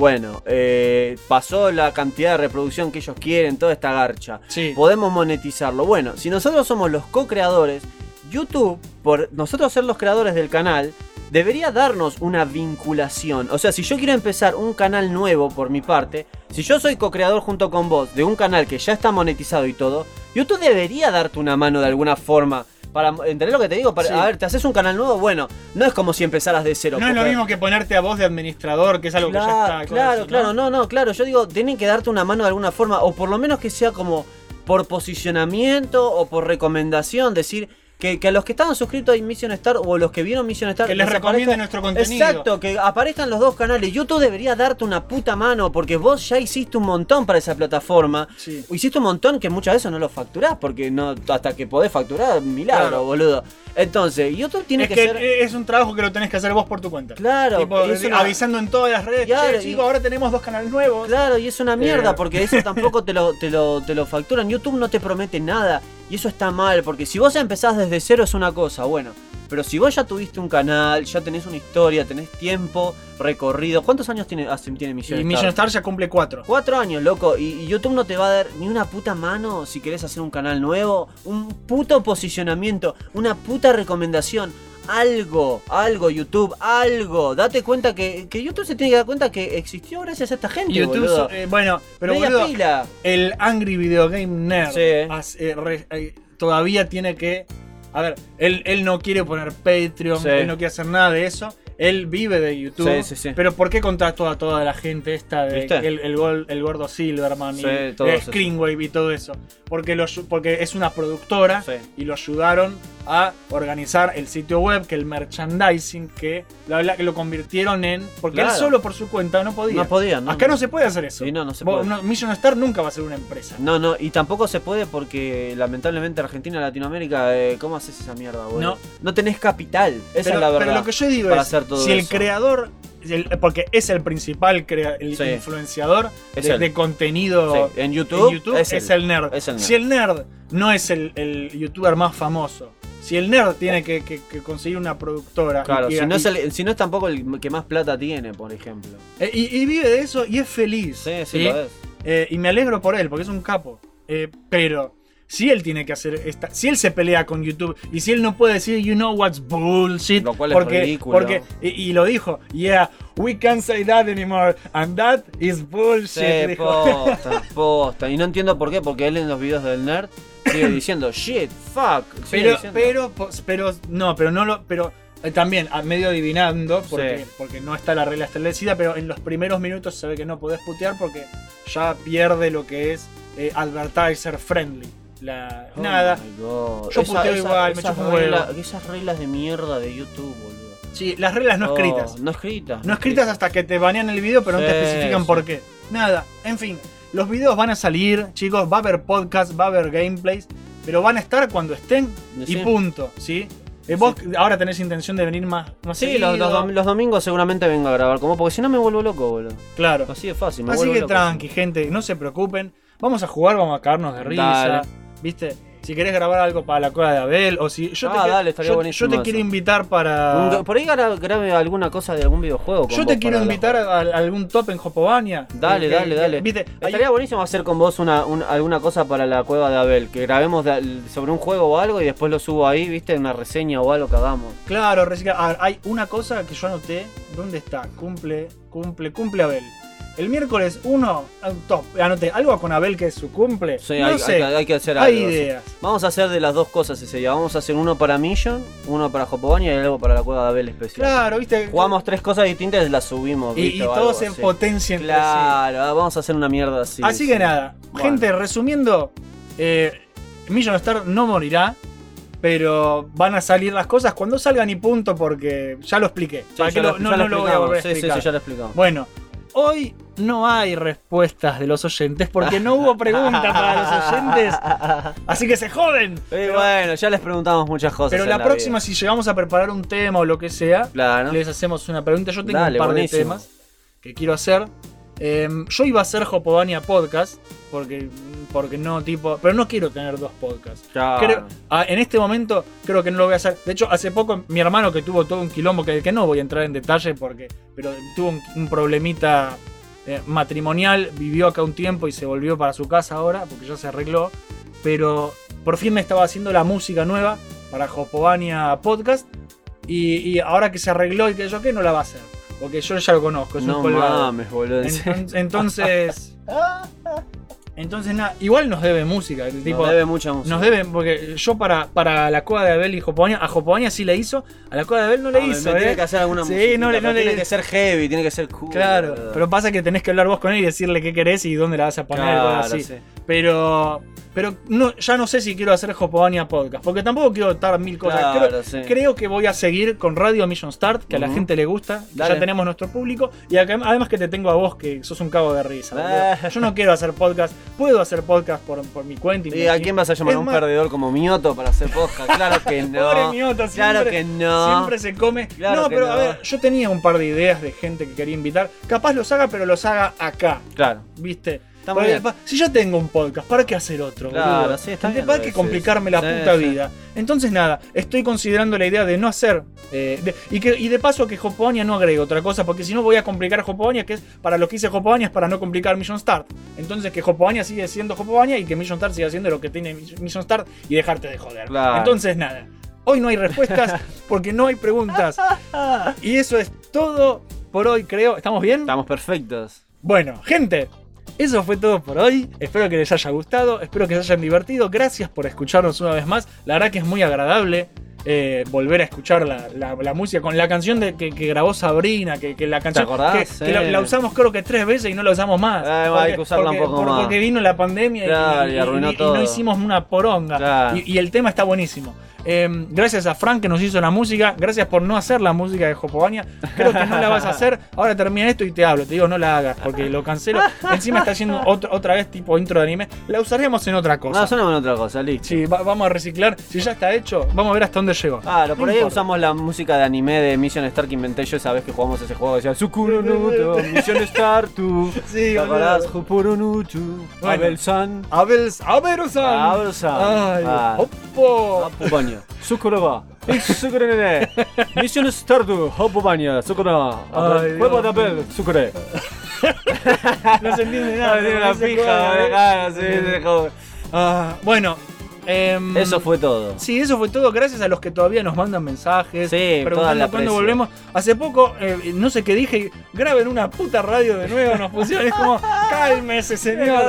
Bueno, eh, pasó la cantidad de reproducción que ellos quieren, toda esta garcha. Sí. Podemos monetizarlo. Bueno, si nosotros somos los co-creadores, YouTube, por nosotros ser los creadores del canal, debería darnos una vinculación. O sea, si yo quiero empezar un canal nuevo por mi parte, si yo soy co-creador junto con vos de un canal que ya está monetizado y todo, YouTube debería darte una mano de alguna forma. Para, ¿Entendés lo que te digo? Para- Sí. A ver, te haces un canal nuevo, bueno, no es como si empezaras de cero. No es lo mismo que ponerte a voz de administrador, que es algo que ya Claro, está. claro, claro, no, no, claro. Yo digo, tienen que darte una mano de alguna forma, o por lo menos que sea como por posicionamiento o por recomendación, decir que, que a los que estaban suscritos a Mission Star o los que vieron Mission Star Que les aparezca- recomiende nuestro contenido. Exacto, que aparezcan los dos canales. YouTube debería darte una puta mano porque vos ya hiciste un montón para esa plataforma. Sí. Hiciste un montón que muchas veces no lo facturás porque no hasta que podés facturar, milagro, Claro. boludo. Entonces, YouTube tiene Es que, que ser es un trabajo que lo tenés que hacer vos por tu cuenta. Claro, Tipo, es una- avisando en todas las redes. Claro, "Che, y- chicos, ahora tenemos dos canales nuevos. Claro, y es una mierda Eh. porque eso tampoco te lo, te, lo, te lo facturan. YouTube no te promete nada y eso está mal porque si vos empezás desde cero es una cosa, bueno. Pero si vos ya tuviste un canal, ya tenés una historia, tenés tiempo, recorrido. ¿Cuántos años tiene, hace, tiene Mission Y Star? Mission Star ya cumple cuatro. Cuatro años, loco. Y, y YouTube no te va a dar ni una puta mano si querés hacer un canal nuevo. Un puto posicionamiento. Una puta recomendación. Algo, algo, YouTube, algo. Date cuenta que, que YouTube se tiene que dar cuenta que existió gracias a esta gente. YouTube, boludo. so- eh, bueno, pero Media boludo, pila. el Angry Video Game Nerd Sí. eh, re- eh, todavía tiene que. A ver, él, él no quiere poner Patreon, Sí. él no quiere hacer nada de eso. Él vive de YouTube. Sí, sí, sí. Pero ¿por qué contrató a toda la gente esta de el, el, gol- el gordo Silverman y. Screenwave y todo eso? Porque, lo, porque es una productora y lo ayudaron a organizar el sitio web, que el merchandising, que, bla, bla, que lo convirtieron en. Porque él solo por su cuenta no podía. No podía, no, Acá no, se puede hacer eso. Sí, no, no se puede. no, Mission Star nunca va a ser una empresa. No, no, y tampoco se puede porque lamentablemente Argentina Latinoamérica, eh, ¿cómo haces esa mierda, boludo? No. No tenés capital, esa pero, es la verdad. pero lo que yo digo es, si el creador, el- porque es el principal crea- el Sí. influenciador de, contenido Sí, en YouTube es, es el nerd. Es el nerd. Si el nerd no es el, el youtuber más famoso, si el nerd tiene que, que- que conseguir una productora Claro, si no, es y- el- si no es tampoco el que más plata tiene, por ejemplo. eh, y- y vive de eso y es feliz. Sí, sí, lo es. Eh, y me alegro por él, porque es un capo. Eh, pero si él tiene que hacer esta. Si él se pelea con YouTube y si él no puede decir, you know what's bullshit. Lo cual es porque, ridículo. Porque, y, y lo dijo, yeah, we can't say that anymore. And that is bullshit. Sí, posta, posta. Y no entiendo por qué, porque él en los videos del nerd sigue diciendo shit, fuck. pero, diciendo. pero, pos- pero, no, pero no lo. Pero eh, también, a medio adivinando, porque, Sí. porque no está la regla establecida, pero en los primeros minutos se ve que no podés putear porque ya pierde lo que es eh, advertiser friendly. La, Oh nada. Yo Esa- puteo esa- igual, me esas huevo. reglas- Esas reglas de mierda de YouTube, boludo. Sí, las reglas no Oh, escritas. No escritas. No escritas hasta que te banean el video, pero no te especifican sí. por qué. Nada, en fin. Los videos van a salir, chicos, va a haber podcast, va a haber gameplays, pero van a estar cuando estén y punto, ¿sí? Eh, vos ahora tenés intención de venir más, más Sí, los, los los domingos seguramente vengo a grabar como porque si no me vuelvo loco, boludo. Claro. Así de fácil, me Así vuelvo que loco. tranqui, gente, no se preocupen. Vamos a jugar, vamos a caernos de risa. Dale. ¿Viste? Si querés grabar algo para la cueva de Abel, o si. Yo Ah, te, dale, estaría yo- buenísimo yo te eso. quiero invitar para. Por ahí gra- grabe alguna cosa de algún videojuego. con Yo te quiero invitar a, a algún top en Jopovania. Dale, Eh, dale, que- dale. Viste, Estaría buenísimo hacer con vos una, un- alguna cosa para la cueva de Abel. Que grabemos de- sobre un juego o algo y después lo subo ahí, viste, una reseña o algo que hagamos. Claro, recicla- hay una cosa que yo anoté. ¿Dónde está? Cumple, cumple, cumple Abel. El miércoles 1, top. Anoté algo con Abel que es su cumple. Sí, no hay, sé. hay que- hay que hacer hay algo. sí. ideas. Vamos a hacer de las dos cosas ese día. Vamos a hacer uno para Mission, uno para Jopovania y algo para la cueva de Abel especial. Claro, viste. Jugamos tres cosas distintas y las subimos. Y, ¿viste? y o todo algo se así. potencia entre. Claro, ah, vamos a hacer una mierda así. Así sí. que nada, Bueno. gente, resumiendo, eh, Million Star no morirá, pero van a salir las cosas cuando salgan y punto, porque ya lo expliqué. Sí, ya que lo- lo- no, ya lo no lo voy a volver a explicamos. Sí, sí, explicar. sí, ya lo explicamos. Bueno, hoy no hay respuestas de los oyentes porque no hubo pregunta para los oyentes, así que se joden. Y Pero, bueno, ya les preguntamos muchas cosas. pero en la la próxima, vida. si llegamos a preparar un tema o lo que sea, Claro. les hacemos una pregunta. Yo tengo Dale, un par buenísimo. de temas que quiero hacer. Em, yo iba a hacer Jopovania Podcast, porque, porque no tipo. Pero no quiero tener dos podcasts. Claro. Creo- ah, en este momento creo que no lo voy a hacer. De hecho, hace poco mi hermano que tuvo todo un quilombo, que, que no voy a entrar en detalle porque. Pero tuvo un, un problemita eh, matrimonial, vivió acá un tiempo y se volvió para su casa ahora, porque ya se arregló. Pero por fin me estaba haciendo la música nueva para Jopovania Podcast. Y, y ahora que se arregló y que yo qué, no la va a hacer. Porque yo ya lo conozco, es No un colgado. mames, boludo. Entonces. Entonces nada, igual nos debe música. El tipo, Nos debe mucha música. Nos debe, porque yo para, para la cueva de Abel y Jopoaña, a Jopoaña sí le hizo, a la cueva de Abel no le No, hizo. me ¿eh? Tiene que hacer alguna Sí, no le, no le Tiene que ser heavy, tiene que ser cool. Claro, pero pasa que tenés que hablar vos con él y decirle qué querés y dónde la vas a poner, Claro, algo así. sí. Pero, pero no, ya no sé si quiero hacer Jopoania Podcast, porque tampoco quiero estar mil cosas. Claro, creo, sí. creo que voy a seguir con Radio Mission Start, que a la gente le gusta, que ya tenemos nuestro público, y además que te tengo a vos, que sos un cabo de risa. Ah. Yo no quiero hacer podcast, puedo hacer podcast por, por mi cuenta. ¿Y a quién vas a llamar? Es ¿A un más, perdedor como Mioto para hacer podcast? Claro que no. Pobre claro que no. Siempre se come. Claro no, pero a ver, yo tenía un par de ideas de gente que quería invitar. Capaz los haga, pero los haga acá. Claro. ¿Viste? Si ya tengo un podcast, ¿para qué hacer otro? Claro, sí, está bien ¿Para qué complicarme la puta Sí, vida? Entonces, nada, estoy considerando la idea de no hacer. eh, de- y, que, y de paso que Jopoania no agregue otra cosa, porque si no voy a complicar Jopoania, que es para lo que hice Jopoania es para no complicar Mission Start. Entonces, que Jopoania sigue siendo Jopoania y que Mission Start siga siendo lo que tiene Mission Start y dejarte de joder. Claro. Entonces, nada. Hoy no hay respuestas porque no hay preguntas. Y eso es todo por hoy, creo. ¿Estamos bien? Estamos perfectos. Bueno, gente, eso fue todo por hoy. Espero que les haya gustado, espero que se hayan divertido. Gracias por escucharnos una vez más. La verdad que es muy agradable eh, volver a escuchar la, la- la música con la canción de, que, que grabó Sabrina, que, que la canción acordás? que, que la, usamos creo que tres veces y no la usamos más. Eh, hay que usarla un porque- poco porque- más. Porque vino la pandemia y- Claro, y, y arruinó y- y todo. no hicimos una poronga. Claro. Y el tema está buenísimo. Eh, gracias a Frank que nos hizo la música. Gracias por no hacer la música de Jopovania. Creo que no la vas a hacer. Ahora termina esto y te hablo. Te digo, no la hagas porque lo cancelo. Encima está haciendo otro- otra vez tipo intro de anime. La usaremos en otra cosa. No, sonamos en otra cosa, listo. Sí, va- vamos a reciclar. Si ya está hecho, vamos a ver hasta dónde llegó. Claro, por No ahí importa. usamos la música de anime de Mission Star que inventé yo esa vez que jugamos ese juego. Decía Sukuro Nuto, Mission Star tu. Sí, ¿Te acordás? Ay, Ah. oppo. Apubanya. Sukuro wa. Sukure ne. Mission Star tu. Apubanya. Sukuro. Ay, Juego Dios de Abel. Sukure. No se entiende nada. Ah, tiene una pija. ¿eh? ah, sí. Ah, bueno. Em, Eso fue todo. Sí, eso fue todo. Gracias a los que todavía nos mandan mensajes. Sí, preguntando cuándo volvemos. Hace poco, eh, no sé qué dije, graben una puta radio de nuevo. Nos pusieron. Es como, cálmese, señor.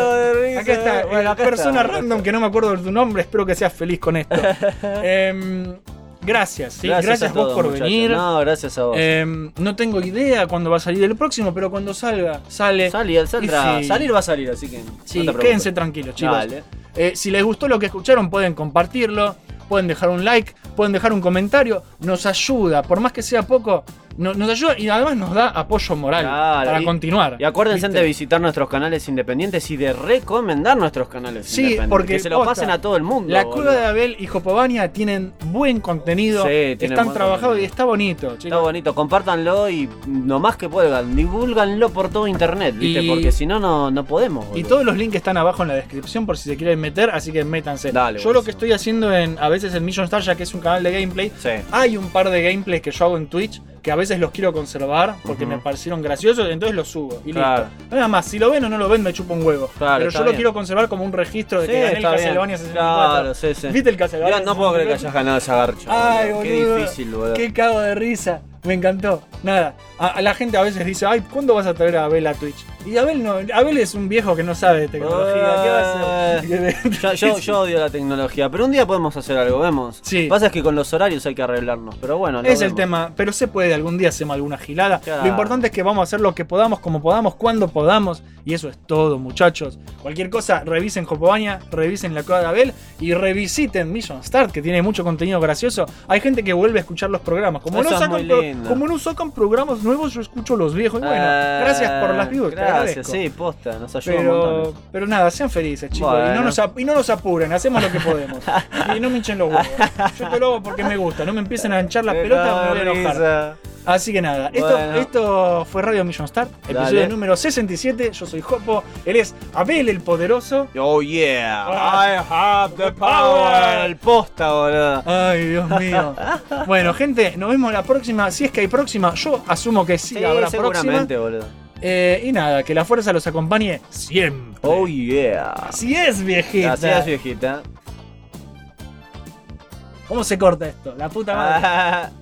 Acá está. Bueno, eh, acá persona está. random que no me acuerdo de tu nombre. Espero que seas feliz con esto. Em, gracias, sí. Gracias, a vos todos, por muchachos. venir. No, gracias a vos. Em, no tengo idea cuándo va a salir el próximo, pero cuando salga, sale. Salir, saldrá. Sí. Salir va a salir, así que. no Sí, te quédense tranquilos, chicos. Dale. Eh, si les gustó lo que escucharon, pueden compartirlo, pueden dejar un like, pueden dejar un comentario. Nos ayuda, por más que sea poco, no- nos ayuda y además nos da apoyo moral Claro, para y- continuar. Y acuérdense ¿viste? de visitar nuestros canales independientes y de recomendar nuestros canales Sí, independientes. porque que se lo posta, pasen a todo el mundo. La. Cueva de Abel y Jopovania tienen buen contenido, Sí, están trabajados y está bonito, chicos. Está bonito, compártanlo y nomás que puedan, divulganlo por todo internet, ¿viste? Y- Porque si no, no, podemos. Y todos los links están abajo en la descripción por si se quieren meter, así que métanse. Dale, yo lo que estoy haciendo en a veces en Mission Star, ya que es un canal de gameplay, Sí. hay un par de gameplays que yo hago en Twitch que a veces los quiero conservar porque me parecieron graciosos, entonces los subo. Y Claro. listo. Nada más, si lo ven o no lo ven, me chupa un huevo. Claro, Pero yo lo bien. quiero conservar como un registro de Sí, que gané el. Castlevania 64. Claro, sí, sí. ¿Viste el Castlevania? No puedo creer que hayas 64? ganado esa garcha. Ay, boludo. Qué difícil, boludo. Qué cago de risa. Me encantó. Nada. A, a la gente a veces dice, ay, ¿cuándo vas a traer a Abel a Twitch? Y Abel no, Abel es un viejo que no sabe de tecnología. ¿Qué va a hacer? yo, yo, yo odio la tecnología, pero un día podemos hacer algo, vemos. Sí. Pasa es que con los horarios hay que arreglarnos, pero bueno. lo Es el tema, pero se puede, algún día hacemos alguna gilada. Claro. Lo importante es que vamos a hacer lo que podamos, como podamos, cuando podamos. Y eso es todo, muchachos. Cualquier cosa, revisen Jopobaña, revisen la Cueva de Abel y revisiten Mission Start, que tiene mucho contenido gracioso. Hay gente que vuelve a escuchar los programas. Como, Eso no pro- lindo. como no sacan programas nuevos, yo escucho los viejos. Y bueno, Eh, gracias por las views. Gracias, sí, posta, nos ayuda un Pero, montón. pero nada, sean felices, chicos. Y, no nos, ap- y no nos apuren, hacemos lo que podemos. y no me hinchen los huevos. Yo te lo hago porque me gusta. No me empiecen a hinchar la pelota me voy a enojar. Así que nada, esto, Bueno. esto fue Radio Million Star, episodio Dale. número 67. Yo soy Jopo, él es Abel el Poderoso. Oh yeah, I have the power. El posta, boludo. Ay, Dios mío. bueno, gente, nos vemos la próxima. Si es que hay próxima, yo asumo que sí, Sí, habrá próxima. boludo. Eh, y nada, que la fuerza los acompañe siempre. Oh yeah. Así es, viejita. Así es, viejita. ¿Cómo se corta esto? La puta madre. Ah.